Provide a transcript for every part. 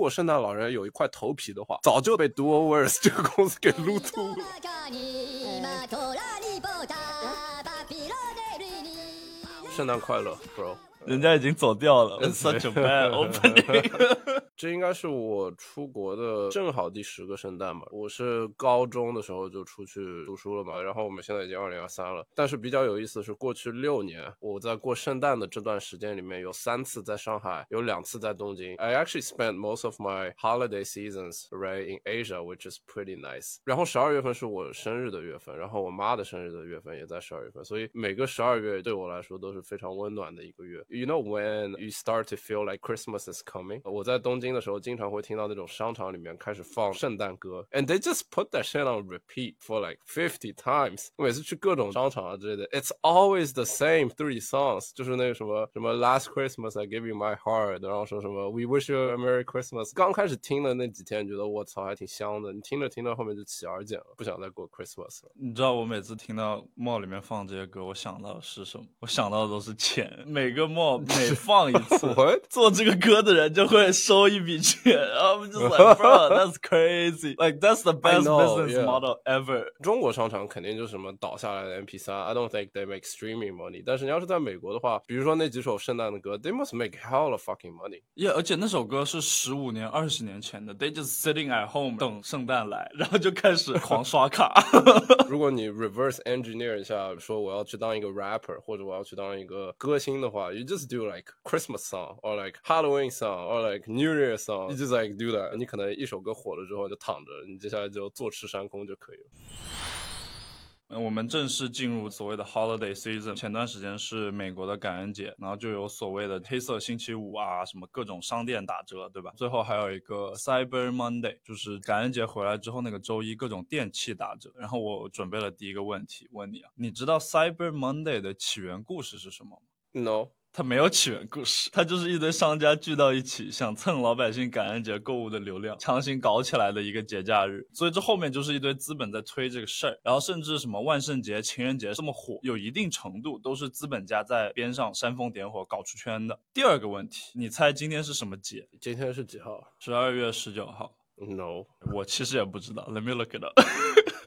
如果圣诞老人有一块头皮的话，早就被 d u o w o r s 这个公司给撸秃了。圣诞快乐，bro。人家已经走掉了，such a bad opening。这应该是我出国的正好第十个圣诞吧。我是高中的时候就出去读书了嘛，然后我们现在已经二零二三了。但是比较有意思的是，过去六年我在过圣诞的这段时间里面，有三次在上海，有两次在东京。I actually spent most of my holiday seasons right in Asia, which is pretty nice. 然后十二月份是我生日的月份，然后我妈的生日的月份也在十二月份，所以每个十二月对我来说都是非常温暖的一个月。You know when you start to feel like Christmas is coming？我在东京的时候，经常会听到那种商场里面开始放圣诞歌，and they just put that shit on repeat for like fifty times。每次去各种商场啊之类的，it's always the same three songs，就是那个什么什么 Last Christmas I Give You My Heart，然后说什么 We Wish You a Merry Christmas。刚开始听的那几天，觉得我操还挺香的，你听着听着后面就起而茧了，不想再过 Christmas 了。你知道我每次听到 mall 里面放这些歌，我想到的是什么？我想到的都是钱，每个 mall 每放一次，做这个歌的人就会收一 笔钱。I'm just like, bro, that's crazy. Like that's the best business model ever. 中国商场肯定就是什么倒下来的 MP3。I don't think they make streaming money. 但是你要是在美国的话，比如说那几首圣诞的歌，they must make hell of fucking money. Yeah，而且那首歌是十五年、二十年前的，they just sitting at home 等圣诞来，然后就开始狂刷卡。如果你 reverse engineer 一下，说我要去当一个 rapper，或者我要去当一个歌星的话，you just do like Christmas song or like Halloween song or like New Year Song. You just like do that. 你可能一首歌火了之后就躺着，你接下来就坐吃山空就可以了。我们正式进入所谓的 holiday season。前段时间是美国的感恩节，然后就有所谓的黑色星期五啊，什么各种商店打折，对吧？最后还有一个 Cyber Monday，就是感恩节回来之后那个周一，各种电器打折。然后我准备了第一个问题问你啊，你知道 Cyber Monday 的起源故事是什么吗？No。它没有起源故事，它就是一堆商家聚到一起，想蹭老百姓感恩节购物的流量，强行搞起来的一个节假日。所以这后面就是一堆资本在推这个事儿，然后甚至什么万圣节、情人节这么火，有一定程度都是资本家在边上煽风点火搞出圈的。第二个问题，你猜今天是什么节？今天是几号？十二月十九号。No，我其实也不知道。Let me look it up。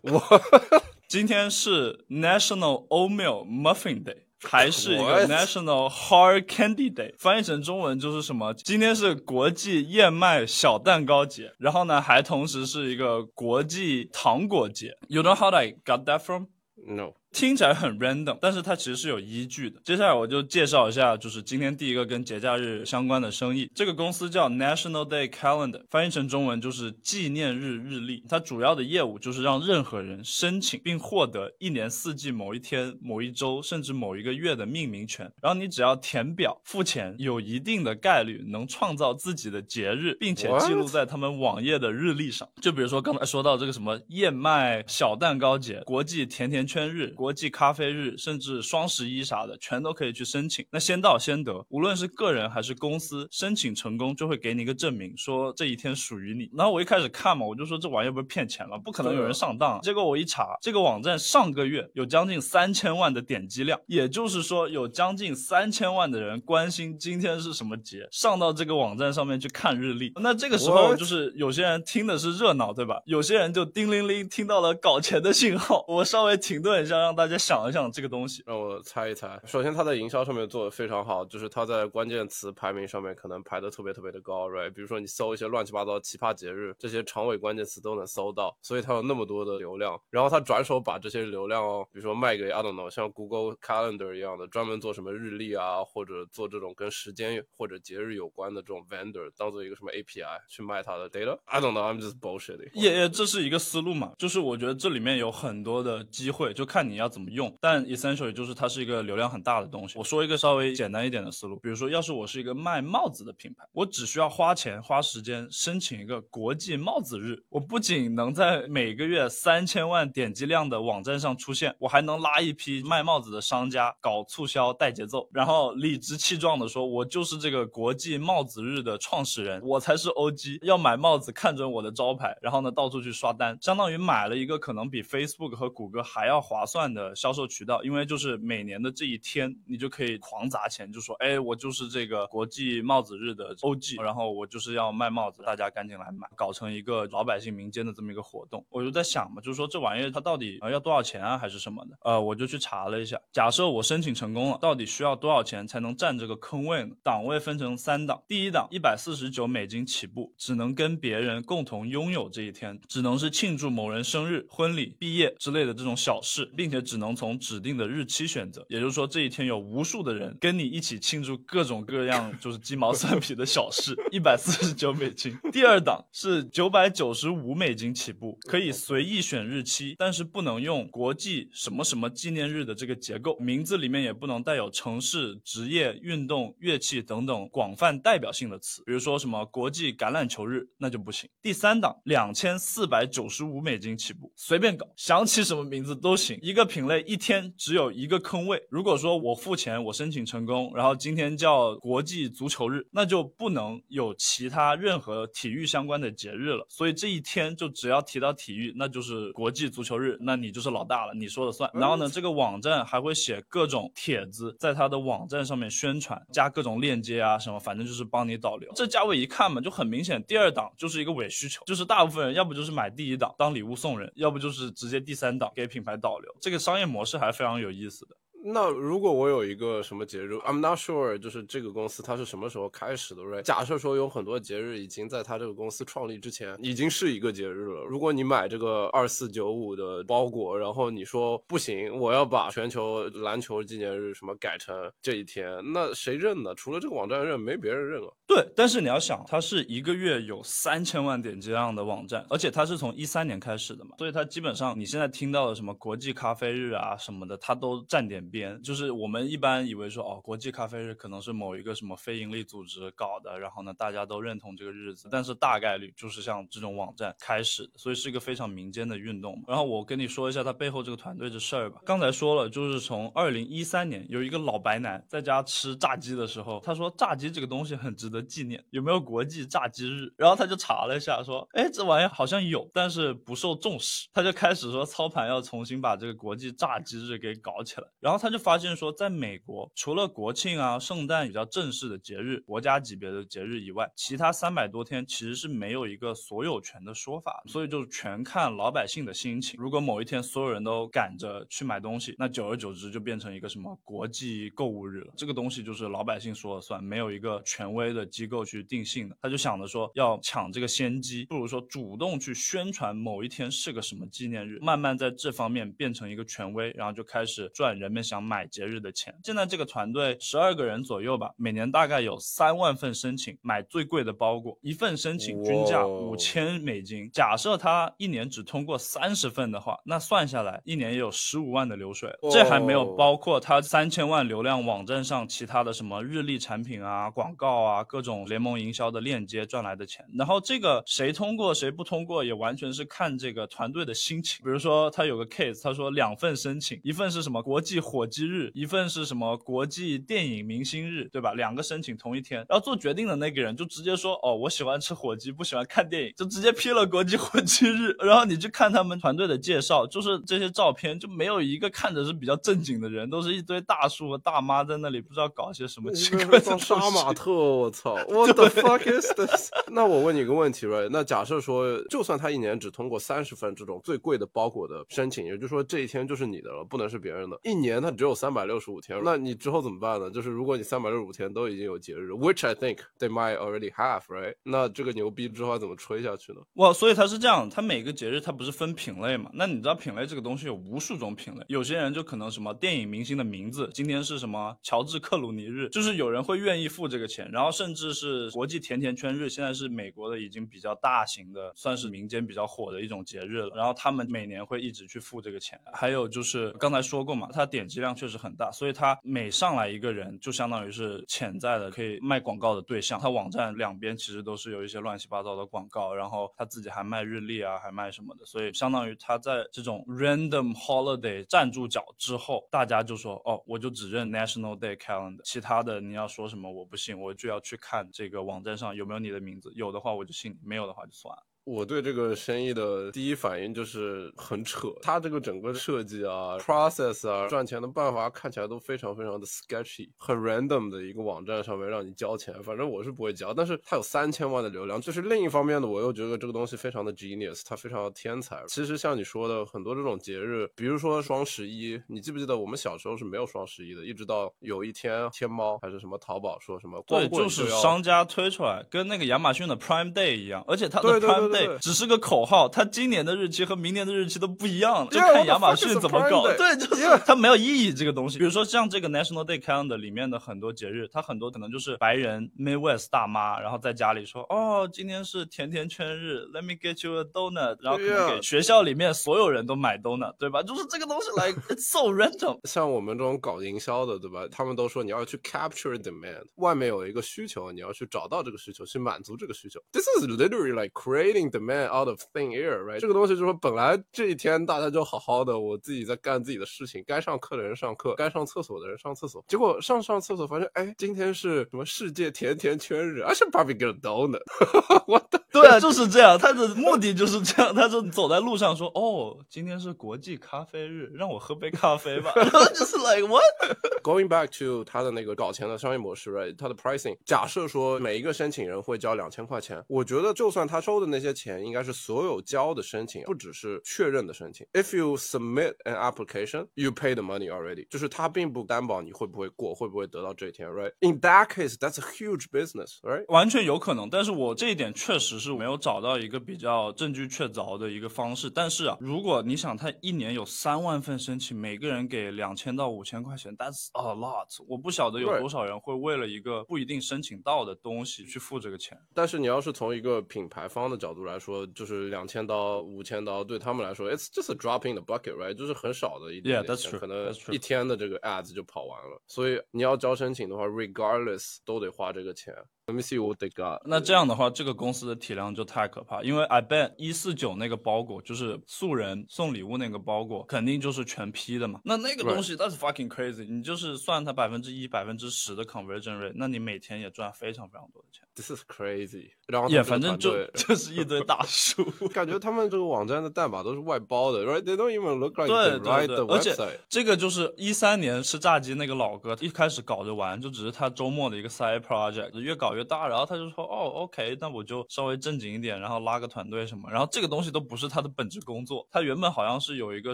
我 今天是 National Oatmeal Muffin Day。还是一个 National Hard Candy Day，翻译成中文就是什么？今天是国际燕麦小蛋糕节，然后呢，还同时是一个国际糖果节。You know how I got that from? No. 听起来很 random，但是它其实是有依据的。接下来我就介绍一下，就是今天第一个跟节假日相关的生意。这个公司叫 National Day Calendar，翻译成中文就是纪念日日历。它主要的业务就是让任何人申请并获得一年四季某一天、某一周甚至某一个月的命名权。然后你只要填表付钱，有一定的概率能创造自己的节日，并且记录在他们网页的日历上。就比如说刚才说到这个什么燕麦小蛋糕节、国际甜甜圈日。国际咖啡日，甚至双十一啥的，全都可以去申请。那先到先得，无论是个人还是公司，申请成功就会给你一个证明，说这一天属于你。然后我一开始看嘛，我就说这玩意不是骗钱了，不可能有人上当。结果我一查，这个网站上个月有将近三千万的点击量，也就是说有将近三千万的人关心今天是什么节，上到这个网站上面去看日历。那这个时候就是有些人听的是热闹，对吧？有些人就叮铃铃听到了搞钱的信号。我稍微停顿一下，让。大家想一想这个东西，让我猜一猜。首先，它在营销上面做的非常好，就是它在关键词排名上面可能排的特别特别的高，right？比如说你搜一些乱七八糟奇葩节日，这些长尾关键词都能搜到，所以它有那么多的流量。然后他转手把这些流量哦，比如说卖给 I don't know，像 Google Calendar 一样的，专门做什么日历啊，或者做这种跟时间或者节日有关的这种 vendor，当做一个什么 API 去卖它的 data。I don't know，I'm just bullshitting。也也这是一个思路嘛，就是我觉得这里面有很多的机会，就看你要。要怎么用？但 essential 就是它是一个流量很大的东西。我说一个稍微简单一点的思路，比如说，要是我是一个卖帽子的品牌，我只需要花钱花时间申请一个国际帽子日，我不仅能在每个月三千万点击量的网站上出现，我还能拉一批卖帽子的商家搞促销带节奏，然后理直气壮的说，我就是这个国际帽子日的创始人，我才是 OG，要买帽子看准我的招牌，然后呢到处去刷单，相当于买了一个可能比 Facebook 和谷歌还要划算。的销售渠道，因为就是每年的这一天，你就可以狂砸钱，就说，哎，我就是这个国际帽子日的 OG，然后我就是要卖帽子，大家赶紧来买，搞成一个老百姓民间的这么一个活动。我就在想嘛，就是说这玩意儿它到底要多少钱啊，还是什么的？呃，我就去查了一下，假设我申请成功了，到底需要多少钱才能占这个坑位呢？档位分成三档，第一档一百四十九美金起步，只能跟别人共同拥有这一天，只能是庆祝某人生日、婚礼、毕业之类的这种小事，并且只能从指定的日期选择。也就是说，这一天有无数的人跟你一起庆祝各种各样 就是鸡毛蒜皮的小事。一百四十九美金。第二档是九百九十五美金起步，可以随意选日期，但是不能用国际什么什么纪念日的这个结构，名字里面也不能带有城市、职业、运动、乐器等等广泛代表性的词，比如说什么国际橄榄球日，那就不行。第三档两千四百九十五美金起步，随便搞，想起什么名字都行。一个品类一天只有一个坑位。如果说我付钱，我申请成功，然后今天叫国际足球日，那就不能有其他任何体育相关的节日了。所以这一天就只要提到体育，那就是国际足球日，那你就是老大了，你说了算。然后呢，这个网站还会写各种帖子，在它的网站上面宣传，加各种链接啊什么，反正就是帮你导流。这价位一看嘛，就很明显，第二档就是一个伪需求，就是大部分人要不就是买第一档当礼物送人，要不就是直接第三档给品牌导流。这个这个商业模式还是非常有意思的。那如果我有一个什么节日，I'm not sure，就是这个公司它是什么时候开始的？Right？假设说有很多节日已经在它这个公司创立之前已经是一个节日了。如果你买这个二四九五的包裹，然后你说不行，我要把全球篮球纪念日什么改成这一天，那谁认呢？除了这个网站认，没别人认了。对，但是你要想，它是一个月有三千万点击量的网站，而且它是从一三年开始的嘛，所以它基本上你现在听到的什么国际咖啡日啊什么的，它都占点。边就是我们一般以为说哦，国际咖啡日可能是某一个什么非营利组织搞的，然后呢大家都认同这个日子，但是大概率就是像这种网站开始，所以是一个非常民间的运动。然后我跟你说一下他背后这个团队的事儿吧。刚才说了，就是从二零一三年有一个老白男在家吃炸鸡的时候，他说炸鸡这个东西很值得纪念，有没有国际炸鸡日？然后他就查了一下，说哎这玩意儿好像有，但是不受重视。他就开始说操盘要重新把这个国际炸鸡日给搞起来，然后。他就发现说，在美国，除了国庆啊、圣诞比较正式的节日、国家级别的节日以外，其他三百多天其实是没有一个所有权的说法，所以就全看老百姓的心情。如果某一天所有人都赶着去买东西，那久而久之就变成一个什么国际购物日了。这个东西就是老百姓说了算，没有一个权威的机构去定性的。他就想着说，要抢这个先机，不如说主动去宣传某一天是个什么纪念日，慢慢在这方面变成一个权威，然后就开始赚人们。想买节日的钱，现在这个团队十二个人左右吧，每年大概有三万份申请买最贵的包裹，一份申请均价五千美金。假设他一年只通过三十份的话，那算下来一年也有十五万的流水。这还没有包括他三千万流量网站上其他的什么日历产品啊、广告啊、各种联盟营销的链接赚来的钱。然后这个谁通过谁不通过，也完全是看这个团队的心情。比如说他有个 case，他说两份申请，一份是什么国际火。火鸡日一份是什么国际电影明星日，对吧？两个申请同一天，然后做决定的那个人就直接说，哦，我喜欢吃火鸡，不喜欢看电影，就直接批了国际火鸡日。然后你去看他们团队的介绍，就是这些照片就没有一个看着是比较正经的人，都是一堆大叔和大妈在那里不知道搞些什么奇怪的杀马特。我操，What the fuck is this？那我问你一个问题，right？那假设说，就算他一年只通过三十份这种最贵的包裹的申请，也就是说这一天就是你的了，不能是别人的。一年他。只有三百六十五天，那你之后怎么办呢？就是如果你三百六十五天都已经有节日，which I think they might already have, right？那这个牛逼之后怎么吹下去呢？哇，所以它是这样，它每个节日它不是分品类嘛？那你知道品类这个东西有无数种品类，有些人就可能什么电影明星的名字，今天是什么乔治克鲁尼日，就是有人会愿意付这个钱，然后甚至是国际甜甜圈日，现在是美国的已经比较大型的，算是民间比较火的一种节日了，然后他们每年会一直去付这个钱。还有就是刚才说过嘛，它点击。量确实很大，所以他每上来一个人，就相当于是潜在的可以卖广告的对象。他网站两边其实都是有一些乱七八糟的广告，然后他自己还卖日历啊，还卖什么的，所以相当于他在这种 random holiday 站住脚之后，大家就说哦，我就只认 National Day Calendar，其他的你要说什么我不信，我就要去看这个网站上有没有你的名字，有的话我就信，没有的话就算了。我对这个生意的第一反应就是很扯，它这个整个设计啊、process 啊、赚钱的办法看起来都非常非常的 sketchy，很 random 的一个网站上面让你交钱，反正我是不会交。但是它有三千万的流量，就是另一方面呢，我又觉得这个东西非常的 genius，它非常的天才。其实像你说的很多这种节日，比如说双十一，你记不记得我们小时候是没有双十一的，一直到有一天天猫还是什么淘宝说什么对，就是商家推出来，跟那个亚马逊的 Prime Day 一样，而且它的 Prime 对对 Day 只是个口号，它今年的日期和明年的日期都不一样，就看亚马逊怎么搞。对，就是它没有意义这个东西。比如说像这个 National Day Calendar 里面的很多节日，它很多可能就是白人 Midwest 大妈，然后在家里说，哦，今天是甜甜圈日，Let me get you a donut，然后可能给学校里面所有人都买 donut，对吧？就是这个东西来 it's so random。像我们这种搞营销的，对吧？他们都说你要去 capture demand，外面有一个需求，你要去找到这个需求，去满足这个需求。This is literally like creating demand out of thin air, right？这个东西就是说，本来这一天大家就好好的，我自己在干自己的事情，该上课的人上课，该上厕所的人上厕所。结果上上厕所发现，哎，今天是什么世界甜甜圈日 probably get a donut。我的对啊，就是这样，他的目的就是这样，他就走在路上说，哦，今天是国际咖啡日，让我喝杯咖啡吧，然后就是 like what？Going back to 他的那个搞钱的商业模式，right？他的 pricing，假设说每一个申请人会交两千块钱，我觉得就算他收的那些钱，应该是所有交的申请，不只是确认的申请。If you submit an application, you pay the money already，就是它并不担保你会不会过，会不会得到这一天，right？In that case, that's a huge business，right？完全有可能，但是我这一点确实是没有找到一个比较证据确凿的一个方式。但是啊，如果你想他一年有三万份申请，每个人给两千到五千块钱，That's a lot。我不晓得有多少人会为了一个不一定申请到的东西去付这个钱。但是你要是从一个品牌方的角度来说，就是两千刀、五千刀，对他们来说，it's just dropping the bucket，right？就是很少的一点钱，可能一天的这个 ads 就跑完了。所以你要交申请的话，regardless 都得花这个钱。Let me see what they got。那这样的话，这个公司的体量就太可怕，因为 I bet 一四九那个包裹就是素人送礼物那个包裹，肯定就是全批的嘛。那那个东西 that's fucking crazy，你就是算它百分之一、百分之十的 conversion rate，那你每天也赚非常非常多的钱。This is crazy。然后也反正就就是一堆大叔。感觉他们这个网站的代码都是外包的，right？They don't even look like 对 they write 对 the 对，而且。这个就是一三年吃炸鸡那个老哥，一开始搞着玩，就只是他周末的一个 side project，越搞越大，然后他就说，哦，OK，那我就稍微正经一点，然后拉个团队什么，然后这个东西都不是他的本职工作，他原本好像是有一个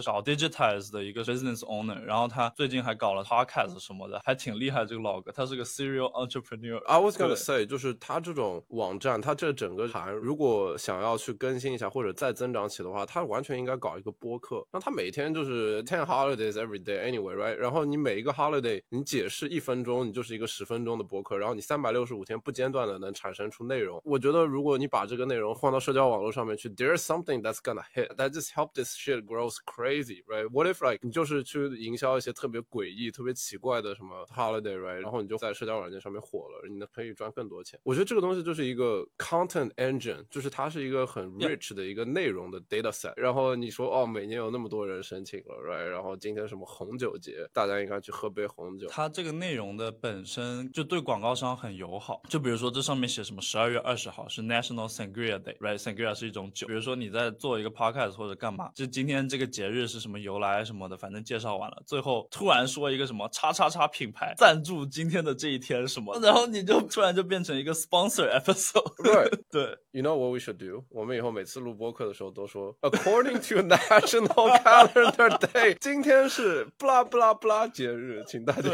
找 digitize 的一个 business owner，然后他最近还搞了 podcast 什么的，还挺厉害。这个老哥，他是个 serial entrepreneur。I was gonna say，就是他这种网站，他这整个盘，如果想要去更新一下或者再增长起的话，他完全应该搞一个播客。那他每天就是 ten holidays every day anyway，right？然后你每一个 holiday，你解释一分钟，你就是一个十分钟的播客，然后你三百六十五天不间断的能产生出内容。我觉得如果你把这个内容放到社交网络上面去，there's something that's gonna hit that just help this shit grows crazy，right？What if like 你就是去营销一些特别诡异、特别奇怪的什么 holiday，right？然后你就在社交软件上面火了，你能可以赚更多钱。我觉得这个东西就是一个 content engine，就是它是一个很 rich 的一个内容的 data set。然后你说哦，每年有那么多人申请了，right？然后今天什么红酒节，大家应该去喝杯红酒。它这个内容的本身就对广告商很友好，就比如说这上面写什么十二月二十号是 National Sangria Day，right？Sangria 是一种酒。比如说你在做一个 podcast 或者干嘛，就今天这个节日是什么由来什么的，反正介绍完了，最后突然说一个什么叉叉叉品牌赞助今天的这一天什么，然后你就突然就变成一个 sponsor episode。Right. 对，You know what we should do？我们以后每次录播客的时候都说，According to National Calendar Day，今天是布拉布拉布拉节日，请大家。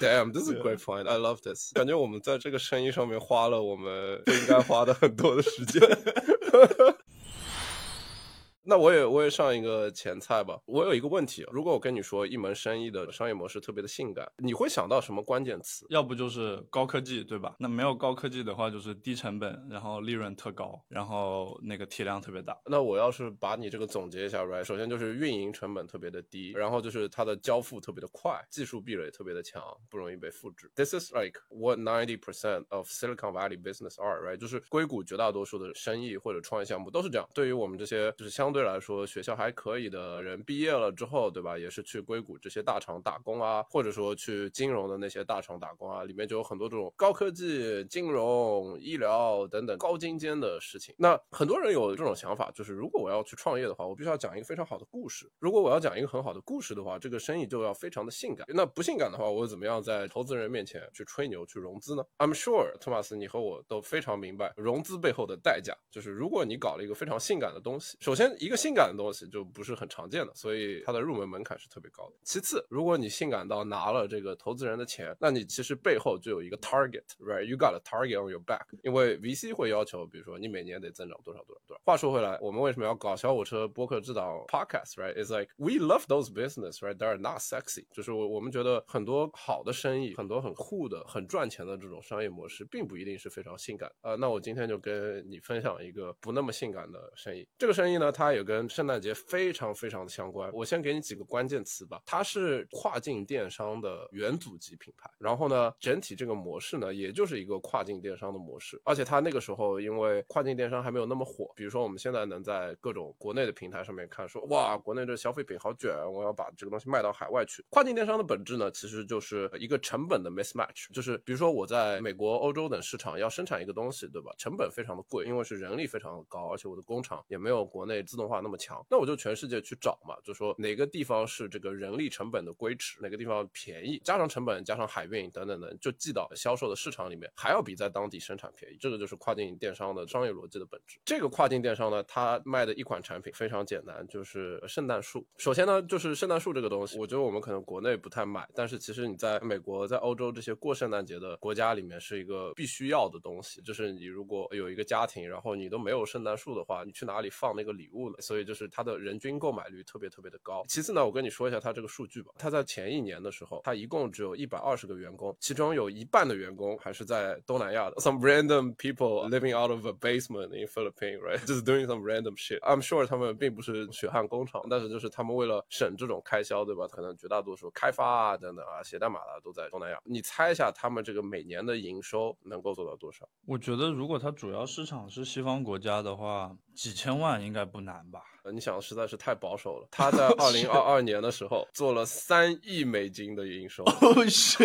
Damn, this is a great point. I love this. 感觉我们在这个生意上面花了我们不应该花的很多的时间。那我也我也上一个前菜吧。我有一个问题，如果我跟你说一门生意的商业模式特别的性感，你会想到什么关键词？要不就是高科技，对吧？那没有高科技的话，就是低成本，然后利润特高，然后那个体量特别大。那我要是把你这个总结一下，right？首先就是运营成本特别的低，然后就是它的交付特别的快，技术壁垒特别的强，不容易被复制。This is like what ninety percent of Silicon Valley business are, right？就是硅谷绝大多数的生意或者创业项目都是这样。对于我们这些就是相相对来说学校还可以的人毕业了之后，对吧？也是去硅谷这些大厂打工啊，或者说去金融的那些大厂打工啊，里面就有很多这种高科技、金融、医疗等等高精尖的事情。那很多人有这种想法，就是如果我要去创业的话，我必须要讲一个非常好的故事。如果我要讲一个很好的故事的话，这个生意就要非常的性感。那不性感的话，我怎么样在投资人面前去吹牛、去融资呢？I'm sure，托马斯，你和我都非常明白融资背后的代价。就是如果你搞了一个非常性感的东西，首先一个性感的东西就不是很常见的，所以它的入门门槛是特别高的。其次，如果你性感到拿了这个投资人的钱，那你其实背后就有一个 target，right？You got a target on your back，因为 VC 会要求，比如说你每年得增长多少多少多少。话说回来，我们为什么要搞小火车播客制导 podcast，right？It's like we love those business，right？They're not sexy，就是我我们觉得很多好的生意，很多很酷的、很赚钱的这种商业模式，并不一定是非常性感。呃，那我今天就跟你分享一个不那么性感的生意。这个生意呢，它也跟圣诞节非常非常的相关。我先给你几个关键词吧。它是跨境电商的元祖级品牌，然后呢，整体这个模式呢，也就是一个跨境电商的模式。而且它那个时候因为跨境电商还没有那么火，比如说我们现在能在各种国内的平台上面看，说哇，国内这消费品好卷，我要把这个东西卖到海外去。跨境电商的本质呢，其实就是一个成本的 mismatch，就是比如说我在美国、欧洲等市场要生产一个东西，对吧？成本非常的贵，因为是人力非常的高，而且我的工厂也没有国内自动化那么强。那我就全世界去找嘛，就说哪个地方是这个人力成本的规尺，哪个地方便宜，加上成本，加上海运等等等，就寄到销售的市场里面，还要比在当地生产便宜。这个就是跨境电商的商业逻辑的本质。这个跨境电商呢，它卖的一款产品非常简单，就是圣诞树。首先呢，就是圣诞树这个东西，我觉得我们可能国内不太买，但是其实你在美国、在欧洲这些过圣诞节的国家里面，是一个必须要的东西。就是你如果有一个家庭，然后你都没有圣诞树的话，你去哪里放那个礼物所以就是它的人均购买率特别特别的高。其次呢，我跟你说一下它这个数据吧。它在前一年的时候，它一共只有一百二十个员工，其中有一半的员工还是在东南亚的。Some random people living out of a basement in Philippines, right? Just doing some random shit. I'm sure 他们并不是血汗工厂，但是就是他们为了省这种开销，对吧？可能绝大多数开发啊等等啊写代码的都在东南亚。你猜一下他们这个每年的营收能够做到多少？我觉得如果它主要市场是西方国家的话，几千万应该不难吧？呃，你想实在是太保守了。他在 二零二二年的时候做了三亿美金的营收。哦是，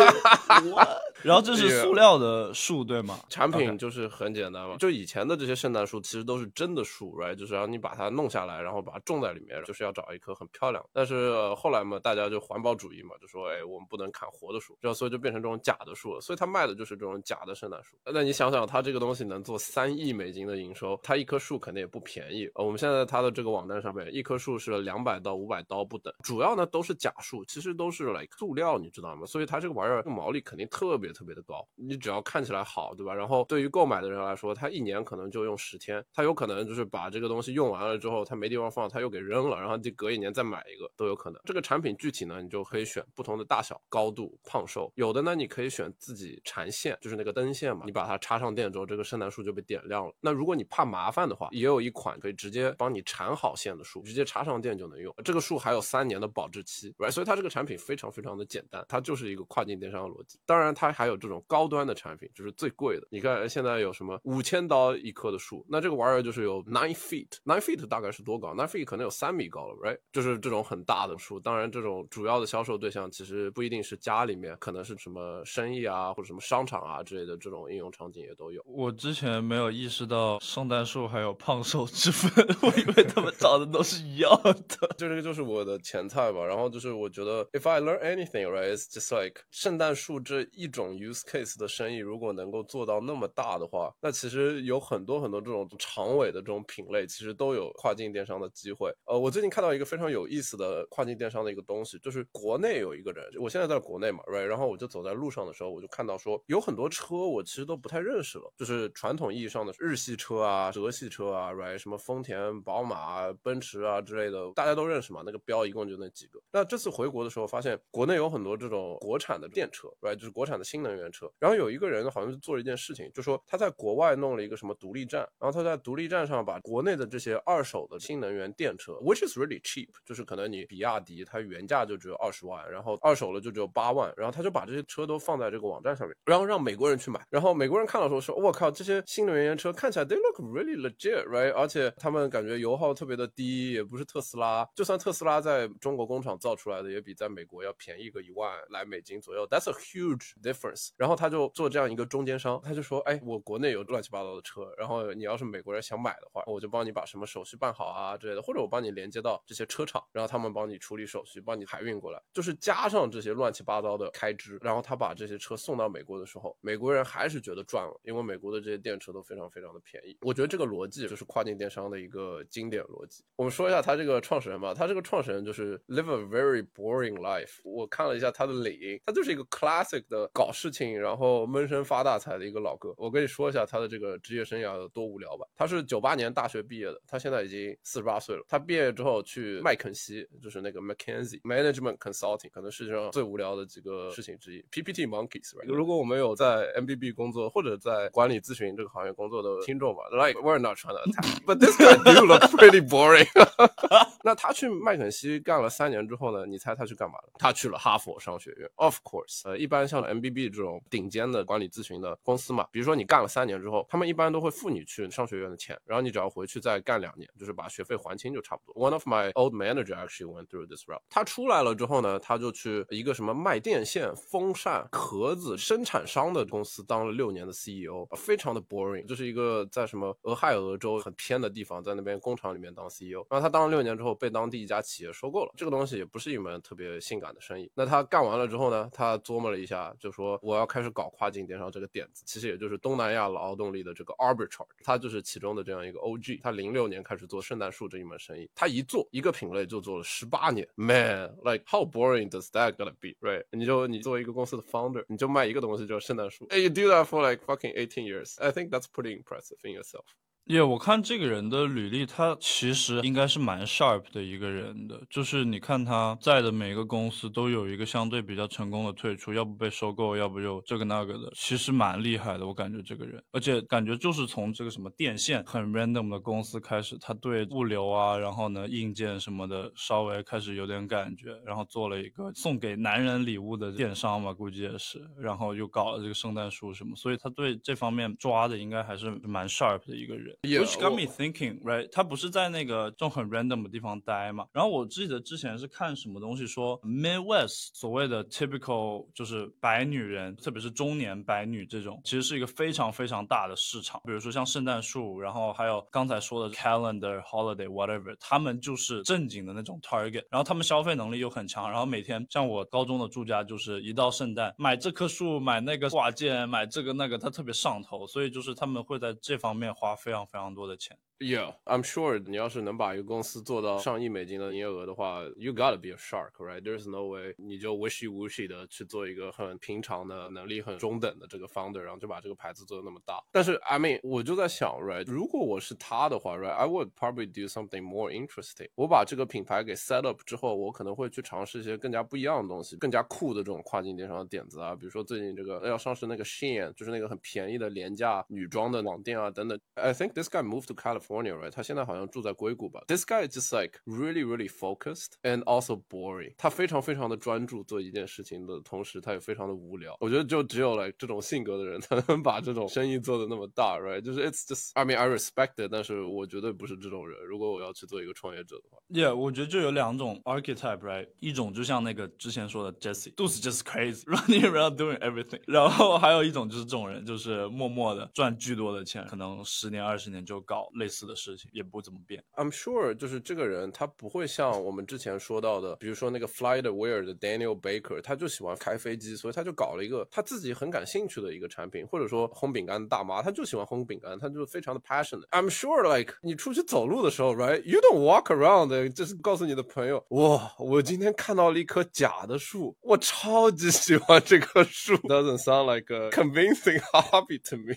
然后这是塑料的树对吗？产品就是很简单嘛，就以前的这些圣诞树其实都是真的树，right？就是让你把它弄下来，然后把它种在里面，就是要找一棵很漂亮。但是、呃后来嘛，大家就环保主义嘛，就说哎，我们不能砍活的树，然后所以就变成这种假的树了。所以他卖的就是这种假的圣诞树。那你想想，他这个东西能做三亿美金的营收，他一棵树肯定也不便宜。呃，我们现在他的这个网站上面，一棵树是两百到五百刀不等，主要呢都是假树，其实都是塑料，你知道吗？所以它这个玩意儿毛利肯定特别特别的高。你只要看起来好，对吧？然后对于购买的人来说，他一年可能就用十天，他有可能就是把这个东西用完了之后，他没地方放，他又给扔了，然后就隔一年再买一个都有可能。这个产品具体呢，你就可以选不同的大小、高度、胖瘦，有的呢你可以选自己缠线，就是那个灯线嘛，你把它插上电之后，这个圣诞树就被点亮了。那如果你怕麻烦的话，也有一款可以直接帮你缠好线的树，直接插上电就能用。这个树还有三年的保质期，right？所以它这个产品非常非常的简单，它就是一个跨境电商的逻辑。当然，它还有这种高端的产品，就是最贵的。你看现在有什么五千刀一棵的树，那这个玩意儿就是有 nine feet，nine feet 大概是多高？nine feet 可能有三米高了，right？就是这种很大的树。当然，这种主要的销售对象其实不一定是家里面，可能是什么生意啊，或者什么商场啊之类的这种应用场景也都有。我之前没有意识到圣诞树还有胖瘦之分，我以为他们长得都是一样的。就这个就是我的前菜吧。然后就是我觉得，if I learn anything, right, it's just like 圣诞树这一种 use case 的生意，如果能够做到那么大的话，那其实有很多很多这种长尾的这种品类，其实都有跨境电商的机会。呃，我最近看到一个非常有意思的跨境电商的一个东西，就是国内有一个人，我现在在国内嘛，right，然后我就走在路上的时候，我就看到说有很多车我其实都不太认识了，就是传统意义上的日系车啊、德系车啊，right，什么丰田、宝马、奔驰啊之类的，大家都认识嘛，那个标一共就那几个。那这次回国的时候，发现国内有很多这种国产的电车，right，就是国产的新能源车。然后有一个人好像是做了一件事情，就说他在国外弄了一个什么独立站，然后他在独立站上把国内的这些二手的新能源电车，which is really cheap，就是可能你比亚迪它原价就只有二十万，然后二手了就只有八万，然后他就把这些车都放在这个网站上面，然后让美国人去买。然后美国人看到说说，我靠，这些新能源车看起来 they look really legit，right？而且他们感觉油耗特别的低，也不是特斯拉，就算特斯拉在中国工厂造出来的，也比在美国要便宜个一万来美金左右。That's a huge difference。然后他就做这样一个中间商，他就说，哎，我国内有乱七八糟的车，然后你要是美国人想买的话，我就帮你把什么手续办好啊之类的，或者我帮你连接到这些车厂，然后他们帮你处理手续，帮你海运过来，就是加上这些乱七八糟的开支，然后他把这些车送到美国的时候，美国人还是觉得赚了，因为美国的这些电车都非常非常的便宜。我觉得这个逻辑就是跨境电商的一个经典逻辑。我们说一下他这个创始人吧，他这个创始人就是 live a very boring life。我看了一下他的领，他就是一个 classic 的搞事情，然后闷声发大财的一个老哥。我跟你说一下他的这个职业生涯有多无聊吧。他是九八年大学毕业的，他现在已经四十八岁了。他毕业之后去麦肯锡，就是那个 McKinsey Management Consulting，可能世界上最无聊的几个事情之一。PPT Monkeys。如果我们有在 MBB 工作或者在管理咨询这个行业工作的听众吧，like we're not trying to attack，but this guy do look pretty boring。那他去麦肯锡干了三年之后呢？你猜他去干嘛了？他去了哈佛商学院。Of course，呃，一般像 MBB 这种顶尖的管理咨询的公司嘛，比如说你干了三年之后，他们一般都会付你去商学院的钱，然后你只要回去再干两年，就是把学费还清就差不多。One of my old manager actually went through this route。他出来了之后呢，他就去一个什么卖电线、风扇壳子生产商的公司当了六年的 CEO，非常的 boring，就是一个在什么俄亥俄州很偏的地方，在那边工厂里面当 CEO。然后他当了六年之后，被当地一家企业收购了。这个东西也不是一门特别性感的生意。那他干完了之后呢，他琢磨了一下，就说我要开始搞跨境电商这个点子，其实也就是东南亚劳动力的这个 arbitrage，他就是其中的这样一个 OG。他零六年开始做圣诞树这一门生意，他一做一个品类就做了十八年。Man，like how boring does that gonna be？Right？你就你作为一个公司的 founder，你就卖一个东西就是圣诞树。，you do that for like fucking eighteen years. I think that's pretty impressive in yourself. 耶，我看这个人的履历，他其实应该是蛮 sharp 的一个人的。就是你看他在的每个公司都有一个相对比较成功的退出，要不被收购，要不就这个那个的，其实蛮厉害的。我感觉这个人，而且感觉就是从这个什么电线很 random 的公司开始，他对物流啊，然后呢硬件什么的稍微开始有点感觉，然后做了一个送给男人礼物的电商嘛，估计也是，然后又搞了这个圣诞树什么，所以他对这方面抓的应该还是蛮 sharp 的一个人。Which got me thinking, right？他不是在那个这种很 random 的地方待嘛？然后我记得之前是看什么东西说，Midwest 所谓的 typical 就是白女人，特别是中年白女这种，其实是一个非常非常大的市场。比如说像圣诞树，然后还有刚才说的 calendar, holiday, whatever，他们就是正经的那种 target。然后他们消费能力又很强，然后每天像我高中的住家，就是一到圣诞买这棵树，买那个挂件，买这个那个，他特别上头，所以就是他们会在这方面花非常非常多。的钱。Yeah, I'm sure 你要是能把一个公司做到上亿美金的营业额的话，you gotta be a shark, right? There's no way 你就 wishy washy 的去做一个很平常的、能力很中等的这个 founder，然后就把这个牌子做的那么大。但是 I mean，我就在想，right？如果我是他的话，right？I would probably do something more interesting。我把这个品牌给 set up 之后，我可能会去尝试一些更加不一样的东西，更加酷的这种跨境电商的点子啊，比如说最近这个要上市那个 Shein，就是那个很便宜的廉价女装的网店啊等等。I think this guy moved to California。California, right？他现在好像住在硅谷吧。This guy is just like really, really focused and also boring。他非常非常的专注做一件事情的同时，他也非常的无聊。我觉得就只有 like 这种性格的人才能把这种生意做的那么大，right？就是 it's just I mean I respect it，但是我绝对不是这种人。如果我要去做一个创业者的话，Yeah，我觉得就有两种 archetype，right？一种就像那个之前说的 Jesse，dudes just crazy，running around doing everything。然后还有一种就是这种人，就是默默的赚巨多的钱，可能十年二 十年就搞类似。的事情也不怎么变。I'm sure，就是这个人他不会像我们之前说到的，比如说那个 FlightAware 的 Daniel Baker，他就喜欢开飞机，所以他就搞了一个他自己很感兴趣的一个产品，或者说烘饼干的大妈，他就喜欢烘饼干，他就非常的 passionate。I'm sure，like 你出去走路的时候，right？You don't walk around，就是告诉你的朋友，哇，我今天看到了一棵假的树，我超级喜欢这棵树。Doesn't sound like a convincing hobby to me。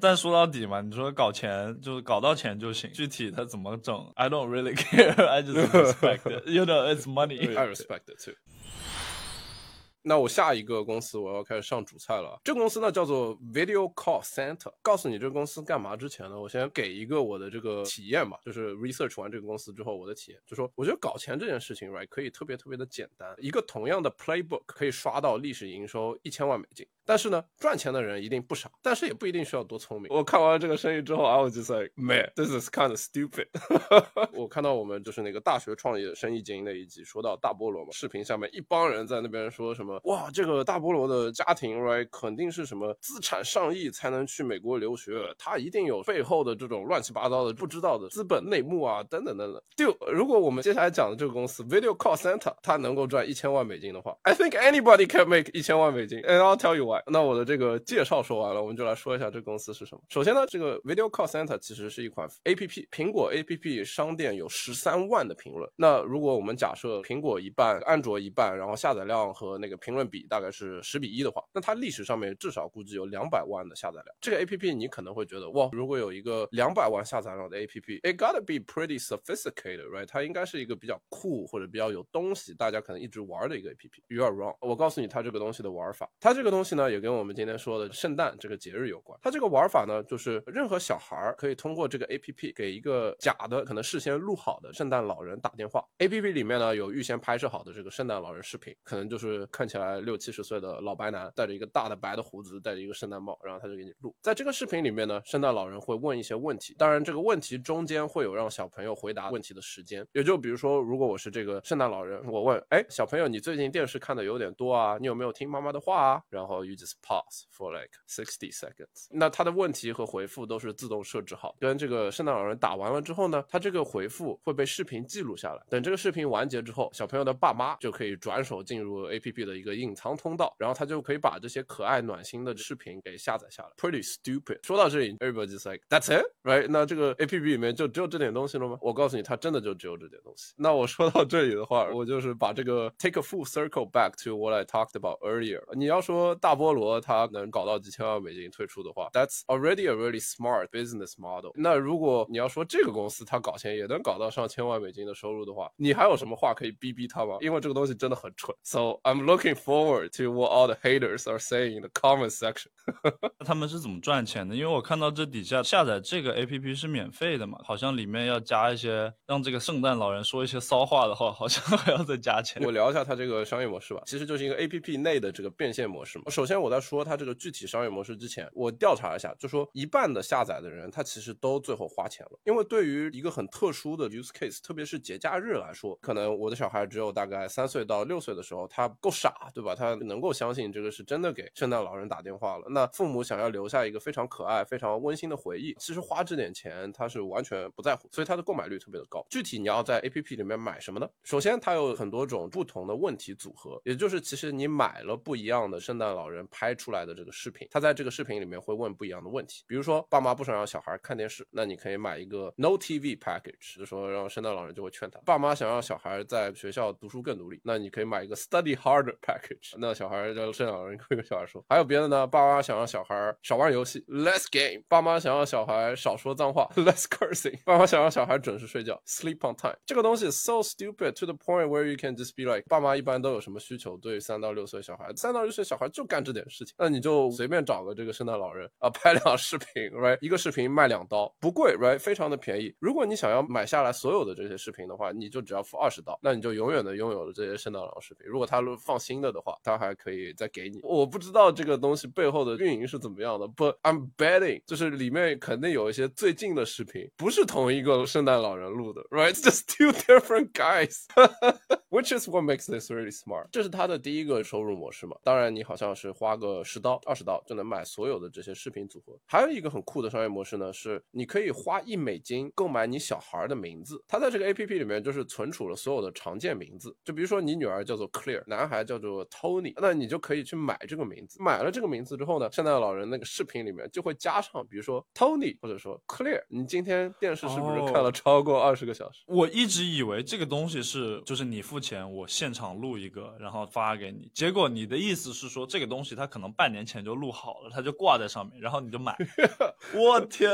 但说到底嘛，你说搞搞钱就是搞。到钱就行，具体他怎么整，I don't really care. I just respect it. You know, it's money. I respect it too. 那我下一个公司我要开始上主菜了。这个公司呢叫做 Video Call Center。告诉你这个公司干嘛之前呢，我先给一个我的这个体验吧，就是 research 完这个公司之后我的体验，就说我觉得搞钱这件事情，right 可以特别特别的简单，一个同样的 playbook 可以刷到历史营收一千万美金。但是呢，赚钱的人一定不少，但是也不一定需要多聪明。我看完这个生意之后，I was just like man，this is kind of stupid。我看到我们就是那个大学创业生意经那一集，说到大菠萝嘛，视频下面一帮人在那边说什么，哇，这个大菠萝的家庭，right，肯定是什么资产上亿才能去美国留学，他一定有背后的这种乱七八糟的不知道的资本内幕啊，等等等等。就如果我们接下来讲的这个公司 Video Call Center，它能够赚一千万美金的话，I think anybody can make 一千万美金，and I'll tell you why。那我的这个介绍说完了，我们就来说一下这个公司是什么。首先呢，这个 Video Call Center 其实是一款 A P P，苹果 A P P 商店有十三万的评论。那如果我们假设苹果一半，安卓一半，然后下载量和那个评论比大概是十比一的话，那它历史上面至少估计有两百万的下载量。这个 A P P 你可能会觉得，哇，如果有一个两百万下载量的 A P P，it gotta be pretty sophisticated，right？它应该是一个比较酷或者比较有东西，大家可能一直玩的一个 A P P。You are wrong。我告诉你，它这个东西的玩法，它这个东西呢，也跟我们今天说的圣诞这个节日有关。它这个玩法呢，就是任何小孩儿可以通过这个 A P P 给一个假的、可能事先录好的圣诞老人打电话。A P P 里面呢有预先拍摄好的这个圣诞老人视频，可能就是看起来六七十岁的老白男，戴着一个大的白的胡子，戴着一个圣诞帽，然后他就给你录。在这个视频里面呢，圣诞老人会问一些问题，当然这个问题中间会有让小朋友回答问题的时间。也就比如说，如果我是这个圣诞老人，我问，哎，小朋友，你最近电视看的有点多啊，你有没有听妈妈的话啊？然后 just pause for like sixty seconds。那他的问题和回复都是自动设置好，跟这个圣诞老人打完了之后呢，他这个回复会被视频记录下来。等这个视频完结之后，小朋友的爸妈就可以转手进入 A P P 的一个隐藏通道，然后他就可以把这些可爱暖心的视频给下载下来。Pretty stupid。说到这里，everybody's like that's it，right？那这个 A P P 里面就只有这点东西了吗？我告诉你，它真的就只有这点东西。那我说到这里的话，我就是把这个 take a full circle back to what I talked about earlier。你要说大菠萝它能搞到几千万美金退出的话，that's already a really smart business model。那如果你要说这个公司它搞钱也能搞到上千万美金的收入的话，你还有什么话可以逼逼它吗？因为这个东西真的很蠢。So I'm looking forward to what all the haters are saying in the comment section 他们是怎么赚钱的？因为我看到这底下下载这个 A P P 是免费的嘛，好像里面要加一些让这个圣诞老人说一些骚话的话，好像还要再加钱。我聊一下它这个商业模式吧，其实就是一个 A P P 内的这个变现模式嘛。首先我在说它这个具体商业模式之前，我调查了一下，就说一半的下载的人他其实都最后花钱了，因为对于一个很特殊的 use case，特别是节假日来说，可能我的小孩只有大概三岁到六岁的时候，他够傻，对吧？他能够相信这个是真的给圣诞老人打电话了。那父母想要留下一个非常可爱、非常温馨的回忆，其实花这点钱他是完全不在乎，所以他的购买率特别的高。具体你要在 A P P 里面买什么呢？首先它有很多种不同的问题组合，也就是其实你买了不一样的圣诞老人拍出来的这个视频，他在这个视频里面会问不一样的问题。比如说爸妈不想让小孩看电视，那你可以买一个 No TV package，就说让圣诞老人就会劝他。爸妈想让小孩在学校读书更努力，那你可以买一个 Study Harder package，那小孩叫圣诞老人会跟小孩说。还有别的呢？爸妈想让小孩少玩游戏，Less game；爸妈想让小孩少说脏话，Less cursing；爸妈想让小孩准时睡觉，Sleep on time。这个东西 so stupid to the point where you can just be like，爸妈一般都有什么需求？对三到六岁小孩，三到六岁小孩就干这点事情，那你就随便找个这个圣诞老人啊，拍两视频，right？一个视频卖两刀，不贵，right？非常的便宜。如果你想要买下来所有的这些视频的话，你就只要付二十刀，那你就永远的拥有了这些圣诞老人视频。如果他录放新的的话，他还可以再给你。我不知道这个东西背后的运营是怎么样的，but I'm betting，就是里面肯定有一些最近的视频不是同一个圣诞老人录的，right，just two different guys。Which is what makes this really smart。这是他的第一个收入模式嘛？当然，你好像是花个十刀、二十刀就能买所有的这些视频组合。还有一个很酷的商业模式呢，是你可以花一美金购买你小孩的名字。它在这个 A P P 里面就是存储了所有的常见名字。就比如说你女儿叫做 Clear，男孩叫做 Tony，那你就可以去买这个名字。买了这个名字之后呢，圣诞老人那个视频里面就会加上，比如说 Tony，或者说 Clear，你今天电视是不是看了超过二十个小时？我一直以为这个东西是就是你付。钱，我现场录一个，然后发给你。结果你的意思是说，这个东西它可能半年前就录好了，它就挂在上面，然后你就买。我天，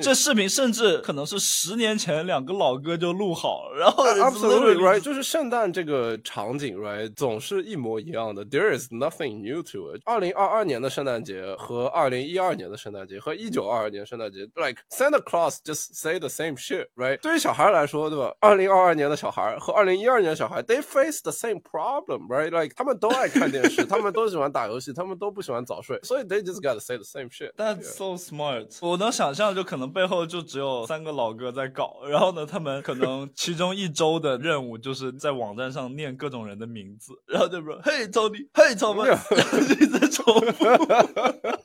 这视频甚至可能是十年前两个老哥就录好了，然后 absolutely right，就是圣诞这个场景 right 总是一模一样的，there is nothing new to it。二零二二年的圣诞节和二零一二年的圣诞节和一九二二年圣诞节，like Santa Claus just say the same shit right。对于小孩来说，对吧？二零二二年的小孩和二零一二年的小孩，they face the same problem right like 他们都爱看电视，他们都喜欢打游戏，他们都不喜欢早睡，所以 they just gotta say the same shit。That's so smart。我能想象，就可能背后就只有三个老哥在搞，然后呢，他们可能其中一周的任务就是在网站上念各种人的名字，然后就说：“Hey Tony，Hey Thomas，一直在重复。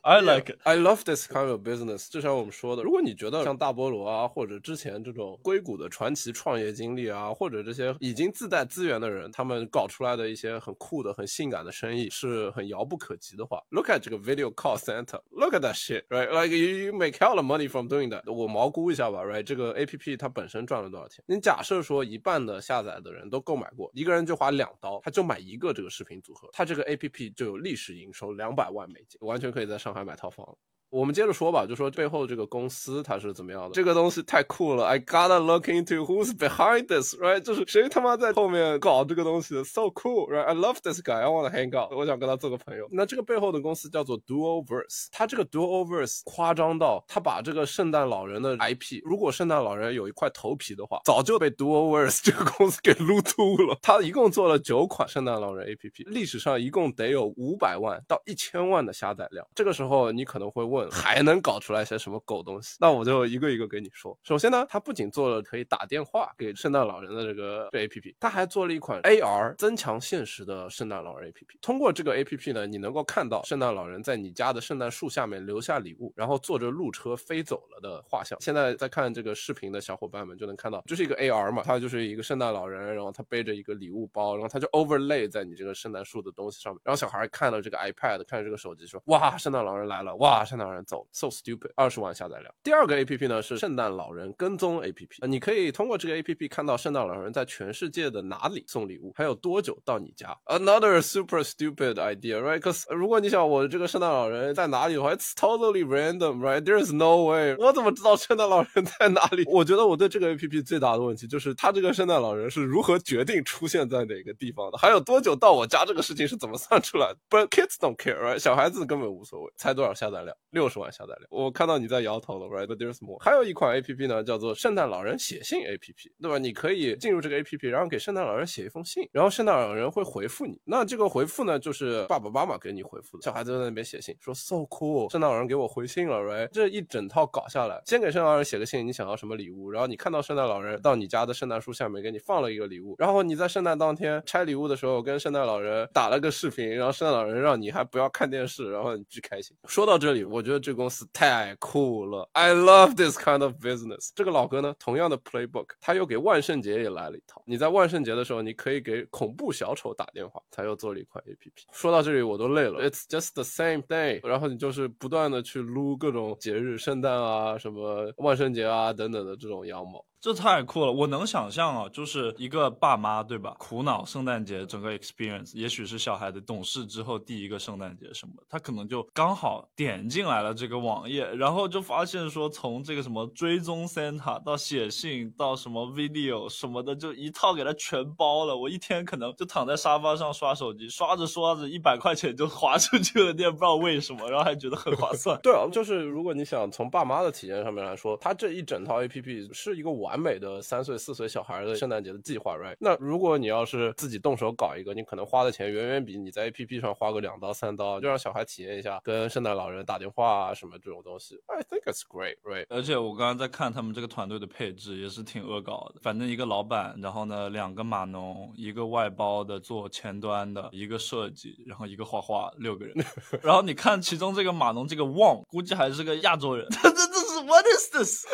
I like it。I love this kind of business。就像我们说的，如果你觉得像大菠萝啊，或者之前这种硅谷的传奇创业经历啊，或者这些已经自带资源的人，他们搞出来的一些很酷的、很性感的生意是很遥不可及的话，Look at 这个 Video Call Center，Look at that shit，right？Like you you make all the money from doing that。我毛估一下吧，right？这个 A P P 它本身赚了多少钱？你假设说一半的下载的人都购买过，一个人就花两刀，他就买一个这个视频组合，他这个 A P P 就有历史营收两百万美金，完全可以在上海买套房。我们接着说吧，就说背后这个公司它是怎么样的？这个东西太酷了，I gotta look into who's behind this，right？就是谁他妈在后面搞这个东西的，so cool，right？I love this guy，I wanna hang out，我想跟他做个朋友。那这个背后的公司叫做 Duoverse，它这个 Duoverse 夸张到他把这个圣诞老人的 IP，如果圣诞老人有一块头皮的话，早就被 Duoverse 这个公司给撸秃了。他一共做了九款圣诞老人 APP，历史上一共得有五百万到一千万的下载量。这个时候你可能会问，还能搞出来些什么狗东西？那我就一个一个给你说。首先呢，它不仅做了可以打电话给圣诞老人的这个 APP，它还做了一款 AR 增强现实的圣诞老人 APP。通过这个 APP 呢，你能够看到圣诞老人在你家的圣诞树下面留下礼物，然后坐着路车飞走了的画像。现在在看这个视频的小伙伴们就能看到，就是一个 AR 嘛，它就是一个圣诞老人，然后他背着一个礼物包，然后他就 overlay 在你这个圣诞树的东西上面。然后小孩看了这个 iPad，看着这个手机说：“哇，圣诞老人来了！哇，圣诞老人走，so stupid。”二十万下载量。第二个 APP 呢是圣诞老人跟踪 APP，你可以通过这个 APP 看到圣诞老人在全世界的哪里送礼物，还有多久到你家。Another super stupid idea，right？Cause 如果你想我这个圣诞老人在哪里的话，it's totally random, right? There's no way，我怎么知道圣诞老人在哪里？我觉得我对这个 APP 最大的问题就是他这个圣诞老人是如何决定出现在哪个地方的，还有多久到我家这个事情是怎么算出来的？But kids don't care, right? 小孩子根本无所谓。猜多少下载量？六十万下载量。我看到你在摇头了，right? But there's more。还有一款 APP 呢，叫做圣诞老人写信 APP，对吧？你可以进入这个 APP，然后给圣诞老人写一封信，然后圣诞老人会回复你。那这个回复呢，就是爸爸妈妈给你回复的。小孩子在那边写信，说 so cool，圣诞老人给我回信了，right？这一整套搞下来，先给圣诞老人写个信，你想要什么礼物，然后你看到圣诞老人到你家的圣诞树下面给你放了一个礼物，然后你在圣诞当天拆礼物的时候跟圣诞老人打了个视频，然后圣诞老人让你还不要看电视，然后你巨开心。说到这里，我觉觉得这公司太酷了，I love this kind of business。这个老哥呢，同样的 playbook，他又给万圣节也来了一套。你在万圣节的时候，你可以给恐怖小丑打电话，他又做了一款 APP。说到这里我都累了，It's just the same thing。然后你就是不断的去撸各种节日，圣诞啊、什么万圣节啊等等的这种羊毛。这太酷了！我能想象啊，就是一个爸妈对吧？苦恼圣诞节整个 experience，也许是小孩子懂事之后第一个圣诞节什么，他可能就刚好点进来了这个网页，然后就发现说，从这个什么追踪 Santa 到写信到什么 video 什么的，就一套给他全包了。我一天可能就躺在沙发上刷手机，刷着刷着一百块钱就划出去了，你也不知道为什么，然后还觉得很划算。对啊，就是如果你想从爸妈的体验上面来说，它这一整套 APP 是一个完完美的三岁四岁小孩的圣诞节的计划，right？那如果你要是自己动手搞一个，你可能花的钱远远比你在 APP 上花个两刀三刀，就让小孩体验一下跟圣诞老人打电话啊什么这种东西。I think it's great, right？而且我刚刚在看他们这个团队的配置，也是挺恶搞的。反正一个老板，然后呢两个码农，一个外包的做前端的，一个设计，然后一个画画，六个人。然后你看其中这个码农这个旺，估计还是个亚洲人。这这这是 What is this？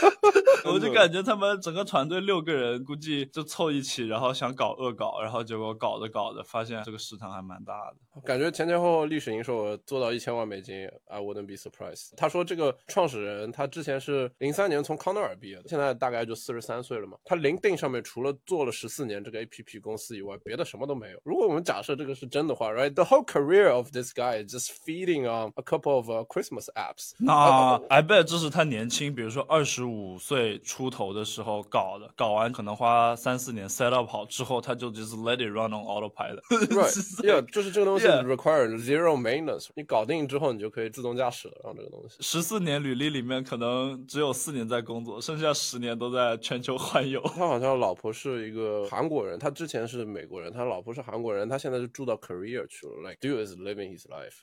我就感觉他们整个团队六个人，估计就凑一起，然后想搞恶搞，然后结果搞着搞着，发现这个市场还蛮大的。感觉前前后后历史营收额做到一千万美金，I wouldn't be surprised。他说这个创始人他之前是零三年从康奈尔毕业的，现在大概就四十三岁了嘛。他 LinkedIn 上面除了做了十四年这个 APP 公司以外，别的什么都没有。如果我们假设这个是真的话，right？The whole career of this guy is just feeding on a couple of Christmas apps。那 I bet 这是他年轻，比如说二十五岁出头的时候搞的，搞完可能花三四年 set up 好之后，他就就是 let it run on autopilot。Right？Yeah，就是这个东西 require zero maintenance。你搞定之后，你就可以自动驾驶了，让这个东西。十四年履历里面可能只有四年在工作，剩下十年都在全球环游。他好像老婆是一个韩国人，他之前是美国人，他老婆是韩国人，他现在就住到 Korea 去了。Like dude is living his life.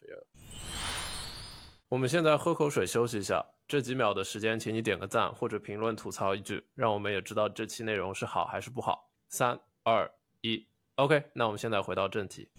我们现在喝口水休息一下，这几秒的时间，请你点个赞或者评论吐槽一句，让我们也知道这期内容是好还是不好。三二一，OK，那我们现在回到正题。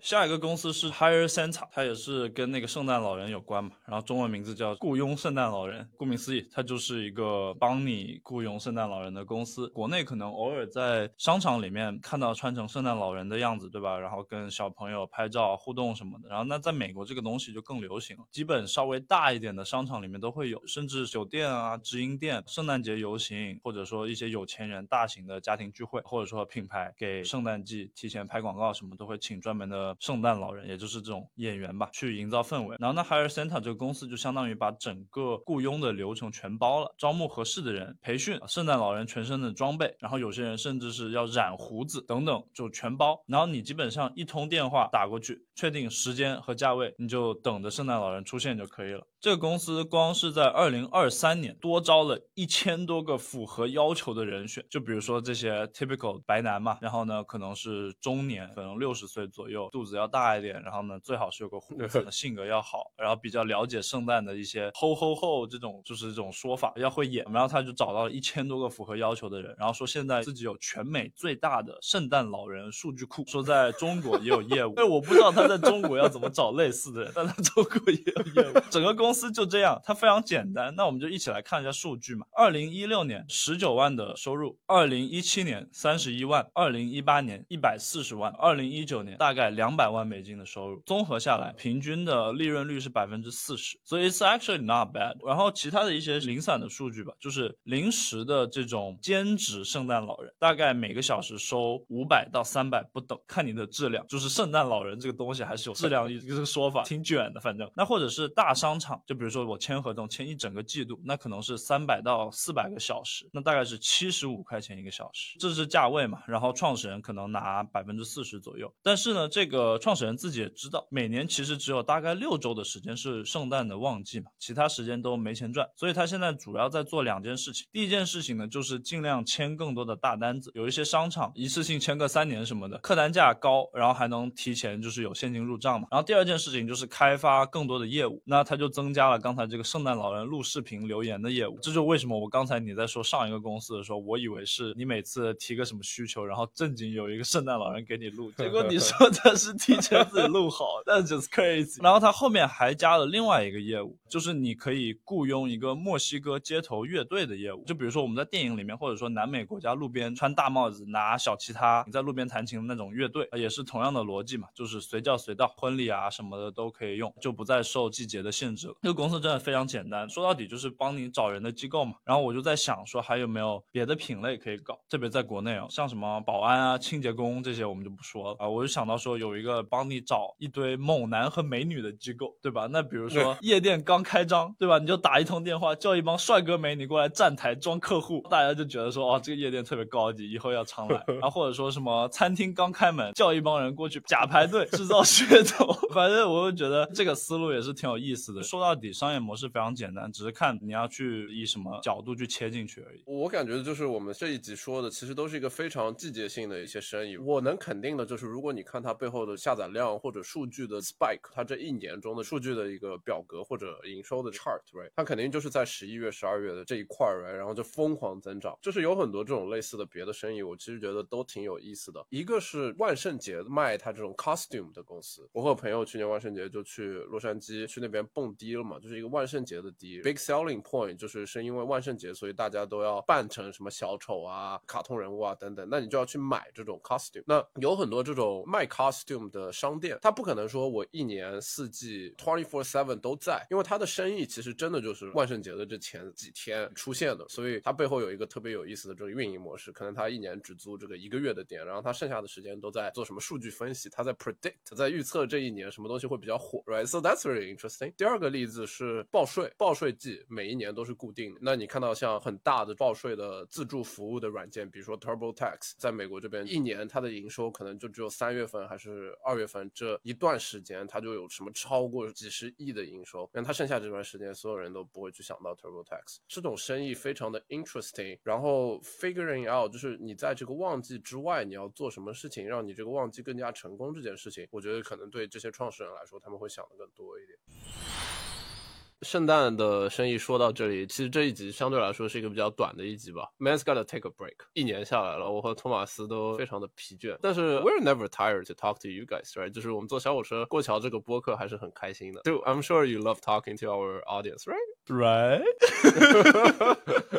下一个公司是 Hire Santa，它也是跟那个圣诞老人有关嘛，然后中文名字叫雇佣圣诞老人。顾名思义，它就是一个帮你雇佣圣诞老人的公司。国内可能偶尔在商场里面看到穿成圣诞老人的样子，对吧？然后跟小朋友拍照互动什么的。然后那在美国这个东西就更流行了，基本稍微大一点的商场里面都会有，甚至酒店啊、直营店、圣诞节游行，或者说一些有钱人大型的家庭聚会，或者说品牌给圣诞季提前拍广告什么，都会请专门的。圣诞老人，也就是这种演员吧，去营造氛围。然后呢，Hire Santa 这个公司就相当于把整个雇佣的流程全包了，招募合适的人，培训圣诞老人全身的装备，然后有些人甚至是要染胡子等等，就全包。然后你基本上一通电话打过去，确定时间和价位，你就等着圣诞老人出现就可以了。这个公司光是在二零二三年多招了一千多个符合要求的人选，就比如说这些 typical 白男嘛，然后呢可能是中年，可能六十岁左右，肚子要大一点，然后呢最好是有个胡子，性格要好，然后比较了解圣诞的一些吼吼吼这种就是这种说法，要会演。然后他就找到了一千多个符合要求的人，然后说现在自己有全美最大的圣诞老人数据库，说在中国也有业务。哎，我不知道他在中国要怎么找类似的人，但他中国也有业务，整个公。公司就这样，它非常简单。那我们就一起来看一下数据嘛。二零一六年十九万的收入，二零一七年三十一万，二零一八年一百四十万，二零一九年大概两百万美金的收入。综合下来，平均的利润率是百分之四十，所以 it's actually not bad。然后其他的一些零散的数据吧，就是临时的这种兼职圣诞老人，大概每个小时收五百到三百不等，看你的质量。就是圣诞老人这个东西还是有质量一个说法，挺卷的，反正。那或者是大商场。就比如说我签合同签一整个季度，那可能是三百到四百个小时，那大概是七十五块钱一个小时，这是价位嘛。然后创始人可能拿百分之四十左右，但是呢，这个创始人自己也知道，每年其实只有大概六周的时间是圣诞的旺季嘛，其他时间都没钱赚，所以他现在主要在做两件事情。第一件事情呢，就是尽量签更多的大单子，有一些商场一次性签个三年什么的，客单价高，然后还能提前就是有现金入账嘛。然后第二件事情就是开发更多的业务，那他就增。增加了刚才这个圣诞老人录视频留言的业务，这就为什么我刚才你在说上一个公司的时候，我以为是你每次提个什么需求，然后正经有一个圣诞老人给你录，结果你说 他是提前自己录好，那 just crazy。然后他后面还加了另外一个业务，就是你可以雇佣一个墨西哥街头乐队的业务，就比如说我们在电影里面，或者说南美国家路边穿大帽子拿小吉他，你在路边弹琴的那种乐队，也是同样的逻辑嘛，就是随叫随到，婚礼啊什么的都可以用，就不再受季节的限制了。这个公司真的非常简单，说到底就是帮你找人的机构嘛。然后我就在想说，还有没有别的品类可以搞？特别在国内啊，像什么保安啊、清洁工这些，我们就不说了啊。我就想到说，有一个帮你找一堆猛男和美女的机构，对吧？那比如说夜店刚开张，对吧？你就打一通电话，叫一帮帅哥美女过来站台装客户，大家就觉得说，哦，这个夜店特别高级，以后要常来。然后或者说什么餐厅刚开门，叫一帮人过去假排队制造噱头。反正我就觉得这个思路也是挺有意思的。说到到底。商业模式非常简单，只是看你要去以什么角度去切进去而已。我感觉就是我们这一集说的，其实都是一个非常季节性的一些生意。我能肯定的就是，如果你看它背后的下载量或者数据的 spike，它这一年中的数据的一个表格或者营收的 chart，它肯定就是在十一月、十二月的这一块儿然后就疯狂增长。就是有很多这种类似的别的生意，我其实觉得都挺有意思的。一个是万圣节卖它这种 costume 的公司，我和朋友去年万圣节就去洛杉矶去那边蹦迪嘛，就是一个万圣节的低。Big selling point 就是是因为万圣节，所以大家都要扮成什么小丑啊、卡通人物啊等等，那你就要去买这种 costume。那有很多这种卖 costume 的商店，他不可能说我一年四季 twenty four seven 都在，因为他的生意其实真的就是万圣节的这前几天出现的，所以它背后有一个特别有意思的这个运营模式，可能他一年只租这个一个月的店，然后他剩下的时间都在做什么数据分析，他在 predict，在预测这一年什么东西会比较火，right？So that's really interesting。第二个例例子是报税，报税季每一年都是固定的。那你看到像很大的报税的自助服务的软件，比如说 TurboTax，在美国这边一年它的营收可能就只有三月份还是二月份这一段时间，它就有什么超过几十亿的营收。那它剩下这段时间，所有人都不会去想到 TurboTax 这种生意非常的 interesting。然后 figuring out 就是你在这个旺季之外，你要做什么事情，让你这个旺季更加成功这件事情，我觉得可能对这些创始人来说，他们会想的更多一点。圣诞的生意说到这里，其实这一集相对来说是一个比较短的一集吧。Man's gotta take a break。一年下来了，我和托马斯都非常的疲倦，但是 we're never tired to talk to you guys, right？就是我们坐小火车过桥这个播客还是很开心的。So I'm sure you love talking to our audience, right？Right? Right，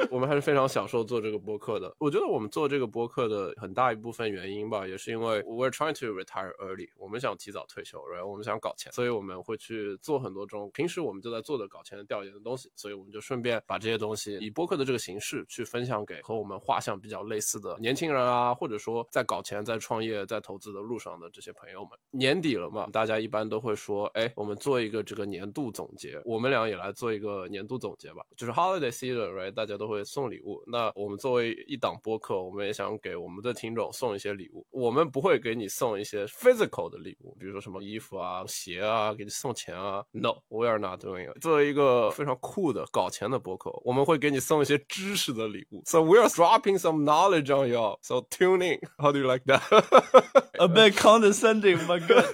我们还是非常享受做这个播客的。我觉得我们做这个播客的很大一部分原因吧，也是因为 we're trying to retire early，我们想提早退休，然后我们想搞钱，所以我们会去做很多这种平时我们就在做的搞钱的调研的东西，所以我们就顺便把这些东西以播客的这个形式去分享给和我们画像比较类似的年轻人啊，或者说在搞钱、在创业、在投资的路上的这些朋友们。年底了嘛，大家一般都会说，哎，我们做一个这个年度总结，我们俩也来做一个年。年度总结吧，就是 holiday season，right？大家都会送礼物。那我们作为一档播客，我们也想给我们的听众送一些礼物。我们不会给你送一些 physical 的礼物，比如说什么衣服啊、鞋啊，给你送钱啊。No，we are not doing it。作为一个非常酷的搞钱的播客，我们会给你送一些知识的礼物。So we are dropping some knowledge on you. So tune in. How do you like that? A bit condescending, my God.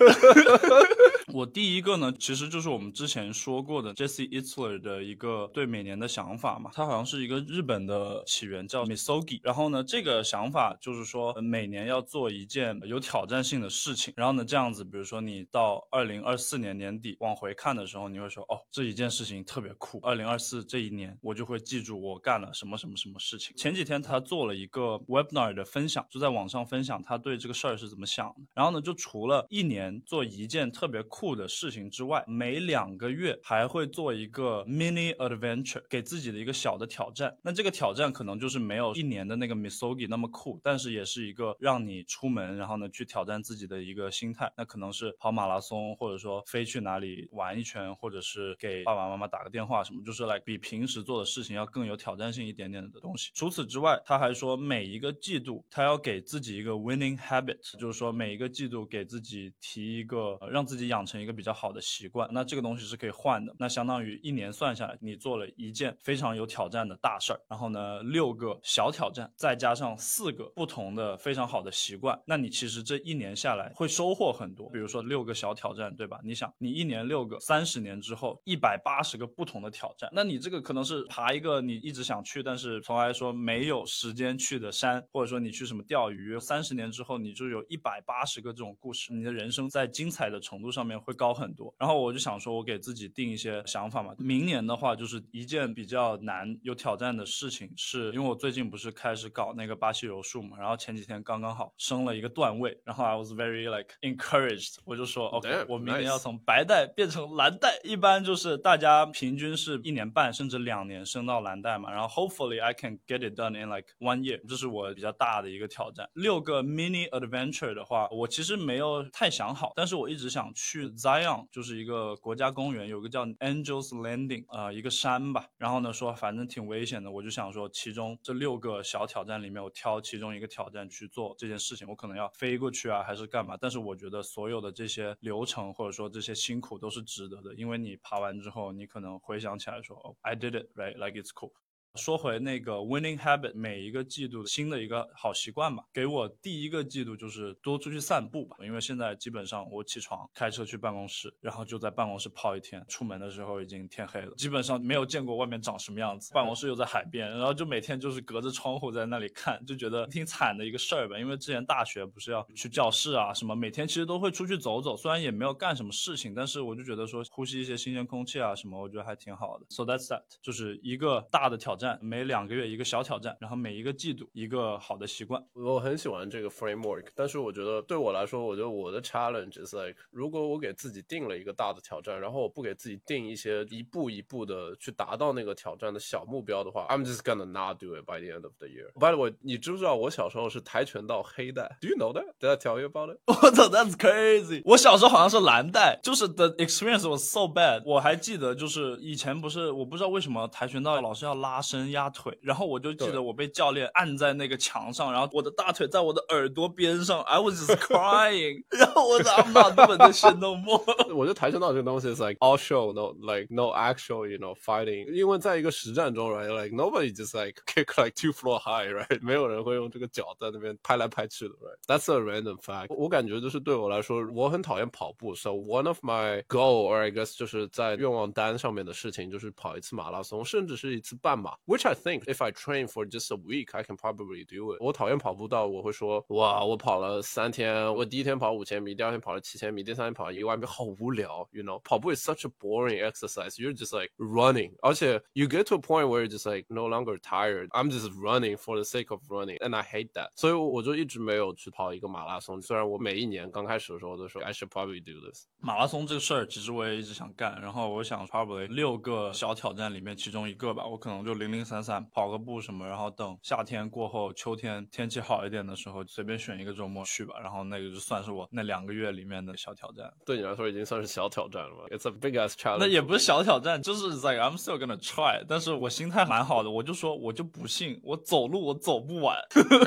我第一个呢，其实就是我们之前说过的 Jesse Itzler 的一个对每年的想法嘛。他好像是一个日本的起源，叫 Misogi。然后呢，这个想法就是说，每年要做一件有挑战性的事情。然后呢，这样子，比如说你到二零二四年年底往回看的时候，你会说，哦，这一件事情特别酷。二零二四这一年，我就会记住我干了什么什么什么事情。前几天他做了一个 Webinar 的分享，就在网上分享他对这个事儿是怎么想的。然后呢，就除了一年做一件特别酷。酷的事情之外，每两个月还会做一个 mini adventure，给自己的一个小的挑战。那这个挑战可能就是没有一年的那个 Misogi 那么酷，但是也是一个让你出门，然后呢去挑战自己的一个心态。那可能是跑马拉松，或者说飞去哪里玩一圈，或者是给爸爸妈妈打个电话什么，就是来比平时做的事情要更有挑战性一点点的东西。除此之外，他还说每一个季度他要给自己一个 winning habit，就是说每一个季度给自己提一个让自己养。成一个比较好的习惯，那这个东西是可以换的。那相当于一年算下来，你做了一件非常有挑战的大事儿，然后呢，六个小挑战，再加上四个不同的非常好的习惯，那你其实这一年下来会收获很多。比如说六个小挑战，对吧？你想，你一年六个，三十年之后一百八十个不同的挑战，那你这个可能是爬一个你一直想去，但是从来说没有时间去的山，或者说你去什么钓鱼，三十年之后你就有一百八十个这种故事，你的人生在精彩的程度上面。会高很多，然后我就想说，我给自己定一些想法嘛。明年的话，就是一件比较难、有挑战的事情，是因为我最近不是开始搞那个巴西柔术嘛，然后前几天刚刚好升了一个段位，然后 I was very like encouraged，我就说 OK，我明年要从白带变成蓝带。一般就是大家平均是一年半甚至两年升到蓝带嘛，然后 hopefully I can get it done in like one year，这是我比较大的一个挑战。六个 mini adventure 的话，我其实没有太想好，但是我一直想去。Zion 就是一个国家公园，有个叫 Angels Landing，呃，一个山吧。然后呢，说反正挺危险的，我就想说，其中这六个小挑战里面，我挑其中一个挑战去做这件事情。我可能要飞过去啊，还是干嘛？但是我觉得所有的这些流程或者说这些辛苦都是值得的，因为你爬完之后，你可能回想起来说，哦，I did it right，like it's cool。说回那个 winning habit，每一个季度新的一个好习惯吧。给我第一个季度就是多出去散步吧，因为现在基本上我起床开车去办公室，然后就在办公室泡一天，出门的时候已经天黑了，基本上没有见过外面长什么样子。办公室又在海边，然后就每天就是隔着窗户在那里看，就觉得挺惨的一个事儿吧。因为之前大学不是要去教室啊什么，每天其实都会出去走走，虽然也没有干什么事情，但是我就觉得说呼吸一些新鲜空气啊什么，我觉得还挺好的。So that's that，就是一个大的挑战，每两个月一个小挑战，然后每一个季度一个好的习惯。我很喜欢这个 framework，但是我觉得对我来说，我觉得我的 challenge is like，如果我给自己定了一个大的挑战，然后我不给自己定一些一步一步的去达到那个挑战的小目标的话，I'm just gonna not do it by the end of the year. By the way，你知不知道我小时候是跆拳道黑带？Do you know that? Did I tell you about it? 我操，That's crazy！我小时候好像是蓝带，就是 the experience was so bad。我还记得，就是以前不是，我不知道为什么跆拳道老是要拉伸压腿，然后我就记得我被教练按在那个墙上，然后我的大腿在我的耳朵边上，I was just crying。然后我的 I'm not doing this shit no more。我觉得跆拳道这个东西 is like all show no like no actual you know fighting，因为在一个实战中，right like nobody just like kick like two floor high，right 没有人会用这个脚在那边拍来拍去的，right that's a random fact。我感觉就是对我来说，我很讨厌跑步，so one of my goal or I guess 就是在愿望单上面的事情就是跑一次马拉松，甚至是一次半马 ，which I think if I train for just a week I can probably do it。我讨厌跑步到我会说，哇，我跑了三天，我第一天跑五千米，第二天跑了七千米，第三天跑一万米，好无聊，you know，跑步 is such a boring exercise. You're just like running，而且 you get to a point where you're just like no longer tired. I'm just running for the sake of running, and I hate that. 所以我就一直没有去跑一个马拉松。虽然我每一年刚开始的时候都说 I should probably do this。马拉松这个事儿，其实我也一直想干。然后我想 probably 六个小挑战里面其中一个吧，我可能就零 零零散散跑个步什么，然后等夏天过后，秋天天气好一点的时候，随便选一个周末去吧。然后那个就算是我那两个月里面的小挑战。对你来说已经算是小挑战了吧？It's a big ass challenge。那也不是小挑战，就是 like I'm still gonna try。但是我心态蛮好的，我就说我就不信我走路我走不完，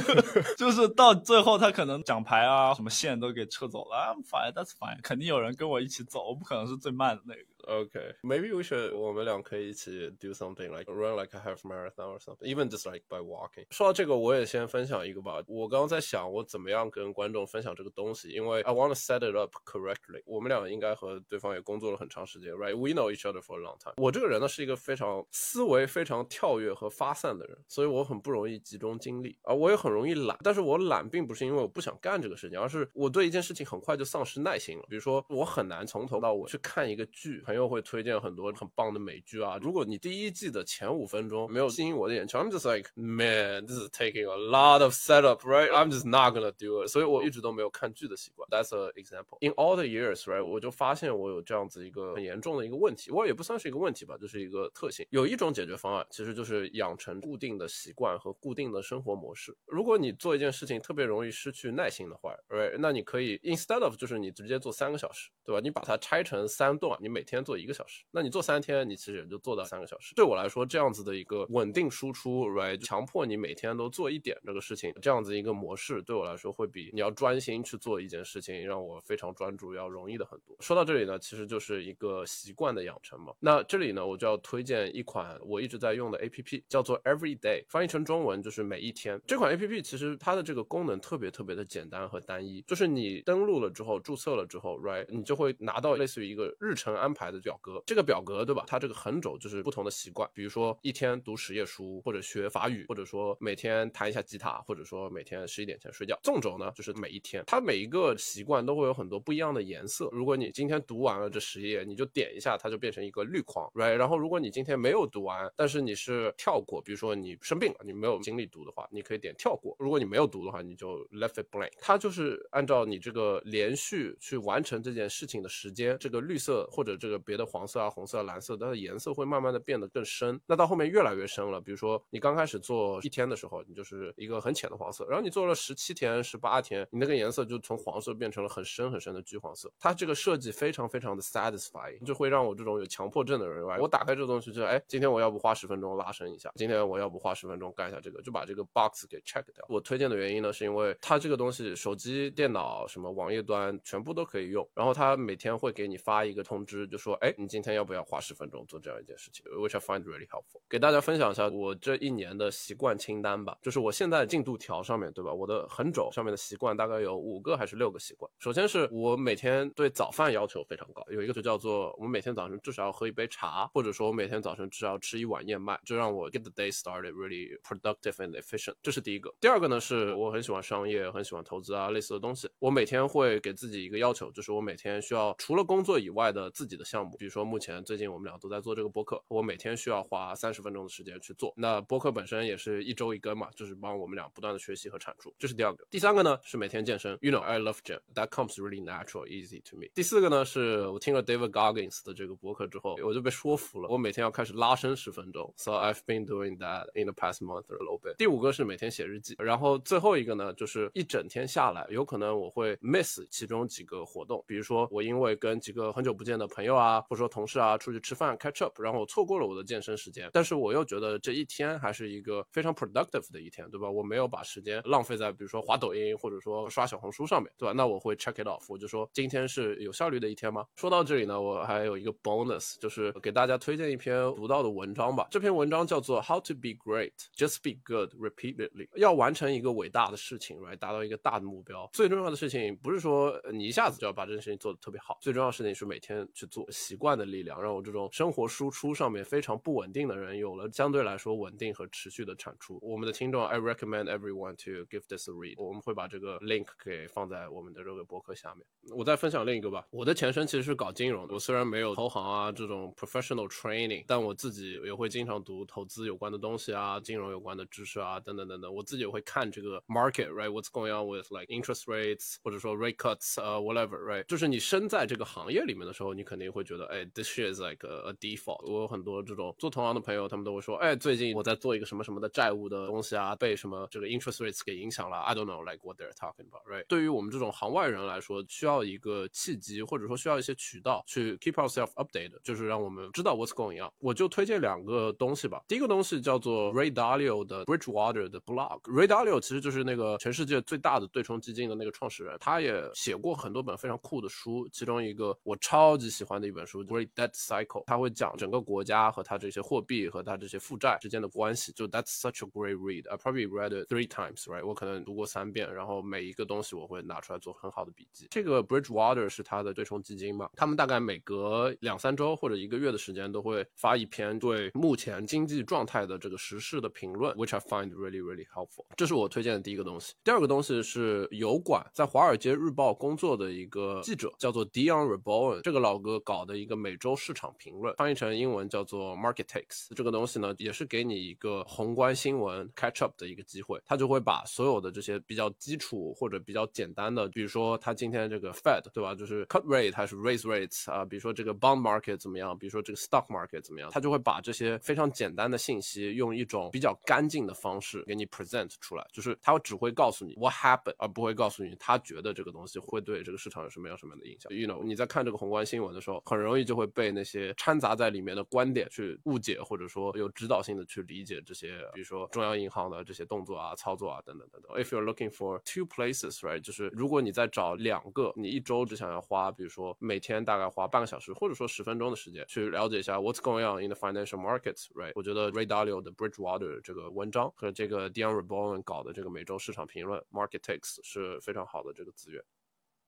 就是到最后他可能奖牌啊什么线都给撤走了，I'm fine，that's fine，肯定有人跟我一起走，我不可能是最慢的那个。OK，maybe we should 我们俩可以一起 do something like run like a half marathon or something, even just like by walking. 说到这个，我也先分享一个吧。我刚刚在想，我怎么样跟观众分享这个东西，因为 I want to set it up correctly。我们俩应该和对方也工作了很长时间，right? We know each other for a long time。我这个人呢是一个非常思维非常跳跃和发散的人，所以我很不容易集中精力啊，我也很容易懒。但是我懒并不是因为我不想干这个事情，而是我对一件事情很快就丧失耐心了。比如说，我很难从头到尾去看一个剧，朋友会推荐很多很棒的美剧啊。如果你第一季的前五分钟没有吸引我的眼球，I'm just like man, this is taking a lot of setup, right? I'm just not gonna do it。所以我一直都没有看剧的习惯。That's an example. In all the years, right？我就发现我有这样子一个很严重的一个问题，我也不算是一个问题吧，就是一个特性。有一种解决方案，其实就是养成固定的习惯和固定的生活模式。如果你做一件事情特别容易失去耐心的话，right？那你可以 instead of 就是你直接做三个小时，对吧？你把它拆成三段，你每天做一个小时，那你做三天，你其实也就做到三个小时。对我来说，这样子的一个稳定输出，right？强迫你每天都做一点这个事情，这样子一个模式，对我来说会比你要专心去做一件事情，让我非常专注要容易的很多。说到这里呢，其实就是一个习惯的养成嘛。那这里呢，我就要推荐一款我一直在用的 APP，叫做 Every Day，翻译成中文就是每一天。这款 APP 其实它的这个功能特别特别的简单和单一，就是你登录了之后，注册了之后，right，你就会拿到类似于一个日程安排的表格。这个表格对吧？它这个横轴就是不同的习惯，比如说一天读十页书，或者学法语，或者说每天弹一下吉他，或者说每天十一点前睡觉。纵轴呢，就是每一天，它每一个习惯都会有很多不一样的颜色。如果你今天读完了这十页，你就点一下，它就变成一个绿框，right？然后如果你今天没有读完，但是你是跳过，比如说你生病了，你没有精力读的话，你可以点跳过。如果你没有读的话，你就 left it blank。它就是按照你这个连续去完成这件事情的时间，这个绿色或者这个别的黄色啊、红色、啊、蓝色，它的颜色会慢慢的变得更深。那到后面越来越深了，比如说你刚开始做一天的时候，你就是一个很浅的黄色，然后你做了十七天、十八天，你那个颜色就从黄色变成了很深很深的橘黄色。它这个设计非常非常的 satisfying，就会让我这种有强迫症的人，我打开这个东西就，哎，今天我要不花十分钟拉伸一下，今天我要不花十分钟干一下这个，就把这个 box 给 check 掉。我推荐的原因呢，是因为它这个东西手机、电脑、什么网页端全部都可以用，然后它每天会给你发一个通知，就说。说，哎，你今天要不要花十分钟做这样一件事情？Which I find really helpful。给大家分享一下我这一年的习惯清单吧，就是我现在进度条上面对吧？我的横轴上面的习惯大概有五个还是六个习惯。首先是我每天对早饭要求非常高，有一个就叫做我每天早晨至少要喝一杯茶，或者说我每天早晨至少要吃一碗燕麦，就让我 get the day started really productive and efficient。这是第一个。第二个呢是我很喜欢商业，很喜欢投资啊类似的东西。我每天会给自己一个要求，就是我每天需要除了工作以外的自己的项目，比如说目前最近我们俩都在做这个播客，我每天需要花三十分钟的时间去做。那播客本身也是一周一更嘛，就是帮我们俩不断的学习和产出。这是第二个。第三个呢是每天健身，You know I love gym. That comes really natural, easy to me. 第四个呢是我听了 David Goggins 的这个播客之后，我就被说服了，我每天要开始拉伸十分钟。So I've been doing that in the past month a little bit. 第五个是每天写日记，然后最后一个呢就是一整天下来，有可能我会 miss 其中几个活动，比如说我因为跟几个很久不见的朋友啊，啊或者说同事啊出去吃饭 catch up，然后我错过了我的健身时间，但是我又觉得这一天还是一个非常 productive 的一天，对吧？我没有把时间浪费在比如说滑抖音或者说刷小红书上面，对吧？那我会 check it off，我就说今天是有效率的一天吗？说到这里呢，我还有一个 bonus，就是给大家推荐一篇独到的文章吧。这篇文章叫做 How to be great, just be good repeatedly。要完成一个伟大的事情，right，达到一个大的目标，最重要的事情不是说你一下子就要把这件事情做得特别好，最重要的事情是每天去做，习惯的力量让我这种生活输出上面非常不稳定的人有了相对来说稳定和持续的产出。我们的听众，I recommend everyone to give this a read。我们会把这个 link 给放在我们的这个博客下面。我再分享另一个吧。我的前身其实是搞金融的，我虽然没有投行啊这种 professional training，但我自己也会经常读投资有关的东西啊，金融有关的知识啊，等等等等。我自己也会看这个 market，right？What's going on with like interest rates，或者说 rate cuts，呃，whatever，right？就是你身在这个行业里面的时候，你肯定会会觉得，哎，this is like a, default。我有很多这种做同行的朋友，他们都会说，哎，最近我在做一个什么什么的债务的东西啊，被什么这个 interest rates 给影响了。I don't know like what they're talking about，right？对于我们这种行外人来说，需要一个契机，或者说需要一些渠道去 keep ourselves updated，就是让我们知道 what's going on。我就推荐两个东西吧。第一个东西叫做 Ray Dalio 的 Bridgewater 的 blog。Ray Dalio 其实就是那个全世界最大的对冲基金的那个创始人，他也写过很多本非常酷的书，其中一个我超级喜欢的一本书《Great Debt Cycle》，他会讲整个国家和他这些货币和他这些负债之间的关系。就 That's such a great read. I probably read it three times, right？我可能读过三遍，然后每一个东西我会拿出来做很好的笔记。这个 Bridgewater 是他的对冲基金嘛，他们大概每隔两三周或者一个月的时间都会发一篇对目前经济状态的这个时事的评论，which I find really really helpful。这是我推荐的第一个东西。第二个东西是油管在《华尔街日报》工作的一个记者，叫做 Dion Reborn 这个老哥搞好的一个每周市场评论，翻译成英文叫做 Market Takes。这个东西呢，也是给你一个宏观新闻 catch up 的一个机会。他就会把所有的这些比较基础或者比较简单的，比如说他今天这个 Fed 对吧，就是 cut rate 还是 raise rates 啊，比如说这个 bond market 怎么样，比如说这个 stock market 怎么样，他就会把这些非常简单的信息用一种比较干净的方式给你 present 出来，就是他只会告诉你 what happened，而不会告诉你他觉得这个东西会对这个市场有什么样什么样的影响。You know，你在看这个宏观新闻的时候，很容易就会被那些掺杂在里面的观点去误解，或者说有指导性的去理解这些，比如说中央银行的这些动作啊、操作啊等等等等。If you're looking for two places, right，就是如果你在找两个，你一周只想要花，比如说每天大概花半个小时或者说十分钟的时间去了解一下 what's going on in the financial markets, right？我觉得 Ray Dalio 的 Bridgewater 这个文章和这个 Dion Reborn 搞的这个每周市场评论 Market Takes 是非常好的这个资源。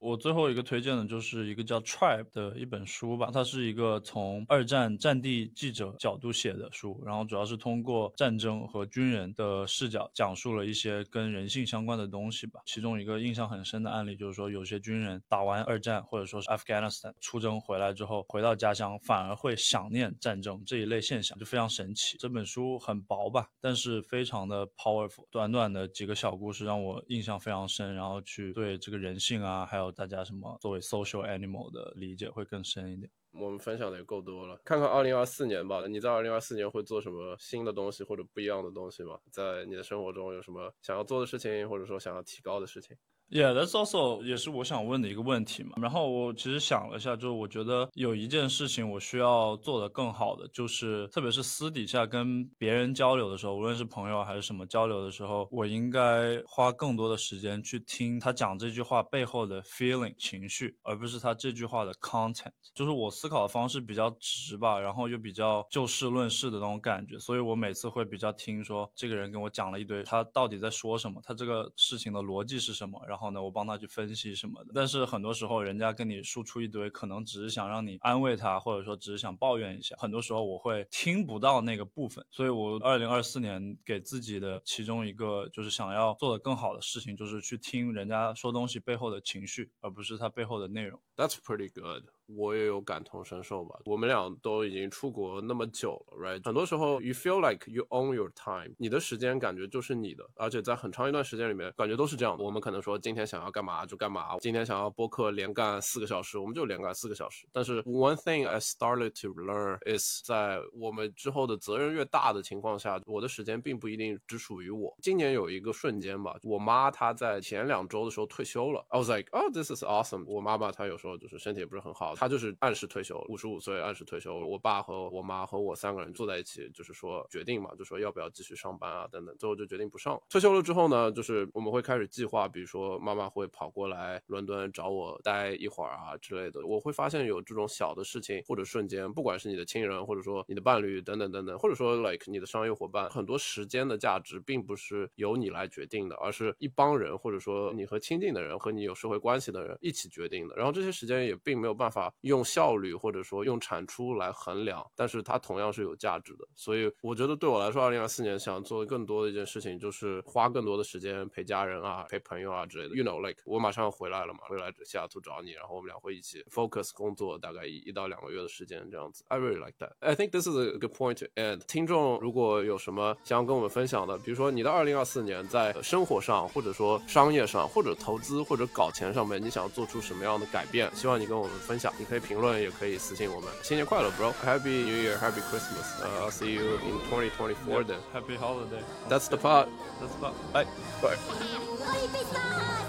我最后一个推荐的就是一个叫《Tribe》的一本书吧，它是一个从二战战地记者角度写的书，然后主要是通过战争和军人的视角讲述了一些跟人性相关的东西吧。其中一个印象很深的案例就是说，有些军人打完二战或者说是 Afghanistan 出征回来之后，回到家乡反而会想念战争这一类现象，就非常神奇。这本书很薄吧，但是非常的 powerful，短短的几个小故事让我印象非常深，然后去对这个人性啊，还有大家什么作为 social animal 的理解会更深一点。我们分享的也够多了，看看二零二四年吧。你在二零二四年会做什么新的东西或者不一样的东西吗？在你的生活中有什么想要做的事情，或者说想要提高的事情？Yeah, that's also 也是我想问的一个问题嘛。然后我其实想了一下，就是我觉得有一件事情我需要做得更好的，就是特别是私底下跟别人交流的时候，无论是朋友还是什么交流的时候，我应该花更多的时间去听他讲这句话背后的 feeling 情绪，而不是他这句话的 content。就是我思考的方式比较直吧，然后又比较就事论事的那种感觉，所以我每次会比较听说这个人跟我讲了一堆，他到底在说什么，他这个事情的逻辑是什么，然后呢，我帮他去分析什么的。但是很多时候人家跟你输出一堆，可能只是想让你安慰他，或者说只是想抱怨一下，很多时候我会听不到那个部分。所以我二零二四年给自己的其中一个就是想要做的更好的事情，就是去听人家说东西背后的情绪，而不是他背后的内容。That's pretty good. 我也有感同身受吧。我们俩都已经出国那么久了，right？很多时候，you feel like you own your time，你的时间感觉就是你的，而且在很长一段时间里面，感觉都是这样的。我们可能说今天想要干嘛就干嘛，今天想要播客连干四个小时，我们就连干四个小时。但是 one thing I started to learn is 在我们之后的责任越大的情况下，我的时间并不一定只属于我。今年有一个瞬间吧，我妈她在前两周的时候退休了，I was like oh this is awesome。我妈妈她有时候就是身体也不是很好。她就是按时退休，五十五岁按时退休。我爸和我妈和我三个人坐在一起，就是说决定嘛，就说要不要继续上班啊等等。最后就决定不上。退休了之后呢，就是我们会开始计划，比如说妈妈会跑过来伦敦找我待一会儿啊之类的。我会发现有这种小的事情或者瞬间，不管是你的亲人，或者说你的伴侣等等等等，或者说 like 你的商业伙伴，很多时间的价值并不是由你来决定的，而是一帮人或者说你和亲近的人和你有社会关系的人一起决定的。然后这些时间也并没有办法。用效率或者说用产出来衡量，但是它同样是有价值的。所以我觉得对我来说，二零二四年想做更多的一件事情，就是花更多的时间陪家人啊、陪朋友啊之类的。You know, like 我马上要回来了嘛，回来西雅图找你，然后我们俩会一起 focus 工作，大概一一到两个月的时间这样子。I really like that. I think this is a good point. And 听众如果有什么想要跟我们分享的，比如说你的二零二四年在生活上，或者说商业上，或者投资或者搞钱上面，你想要做出什么样的改变？希望你跟我们分享。你可以评论，也可以私信我们。新年快乐，bro！Happy New Year，Happy Christmas。Uh, I'll see you in 2024 then. Happy holiday. That's the part. That's the part. Bye. Bye. 可以比赛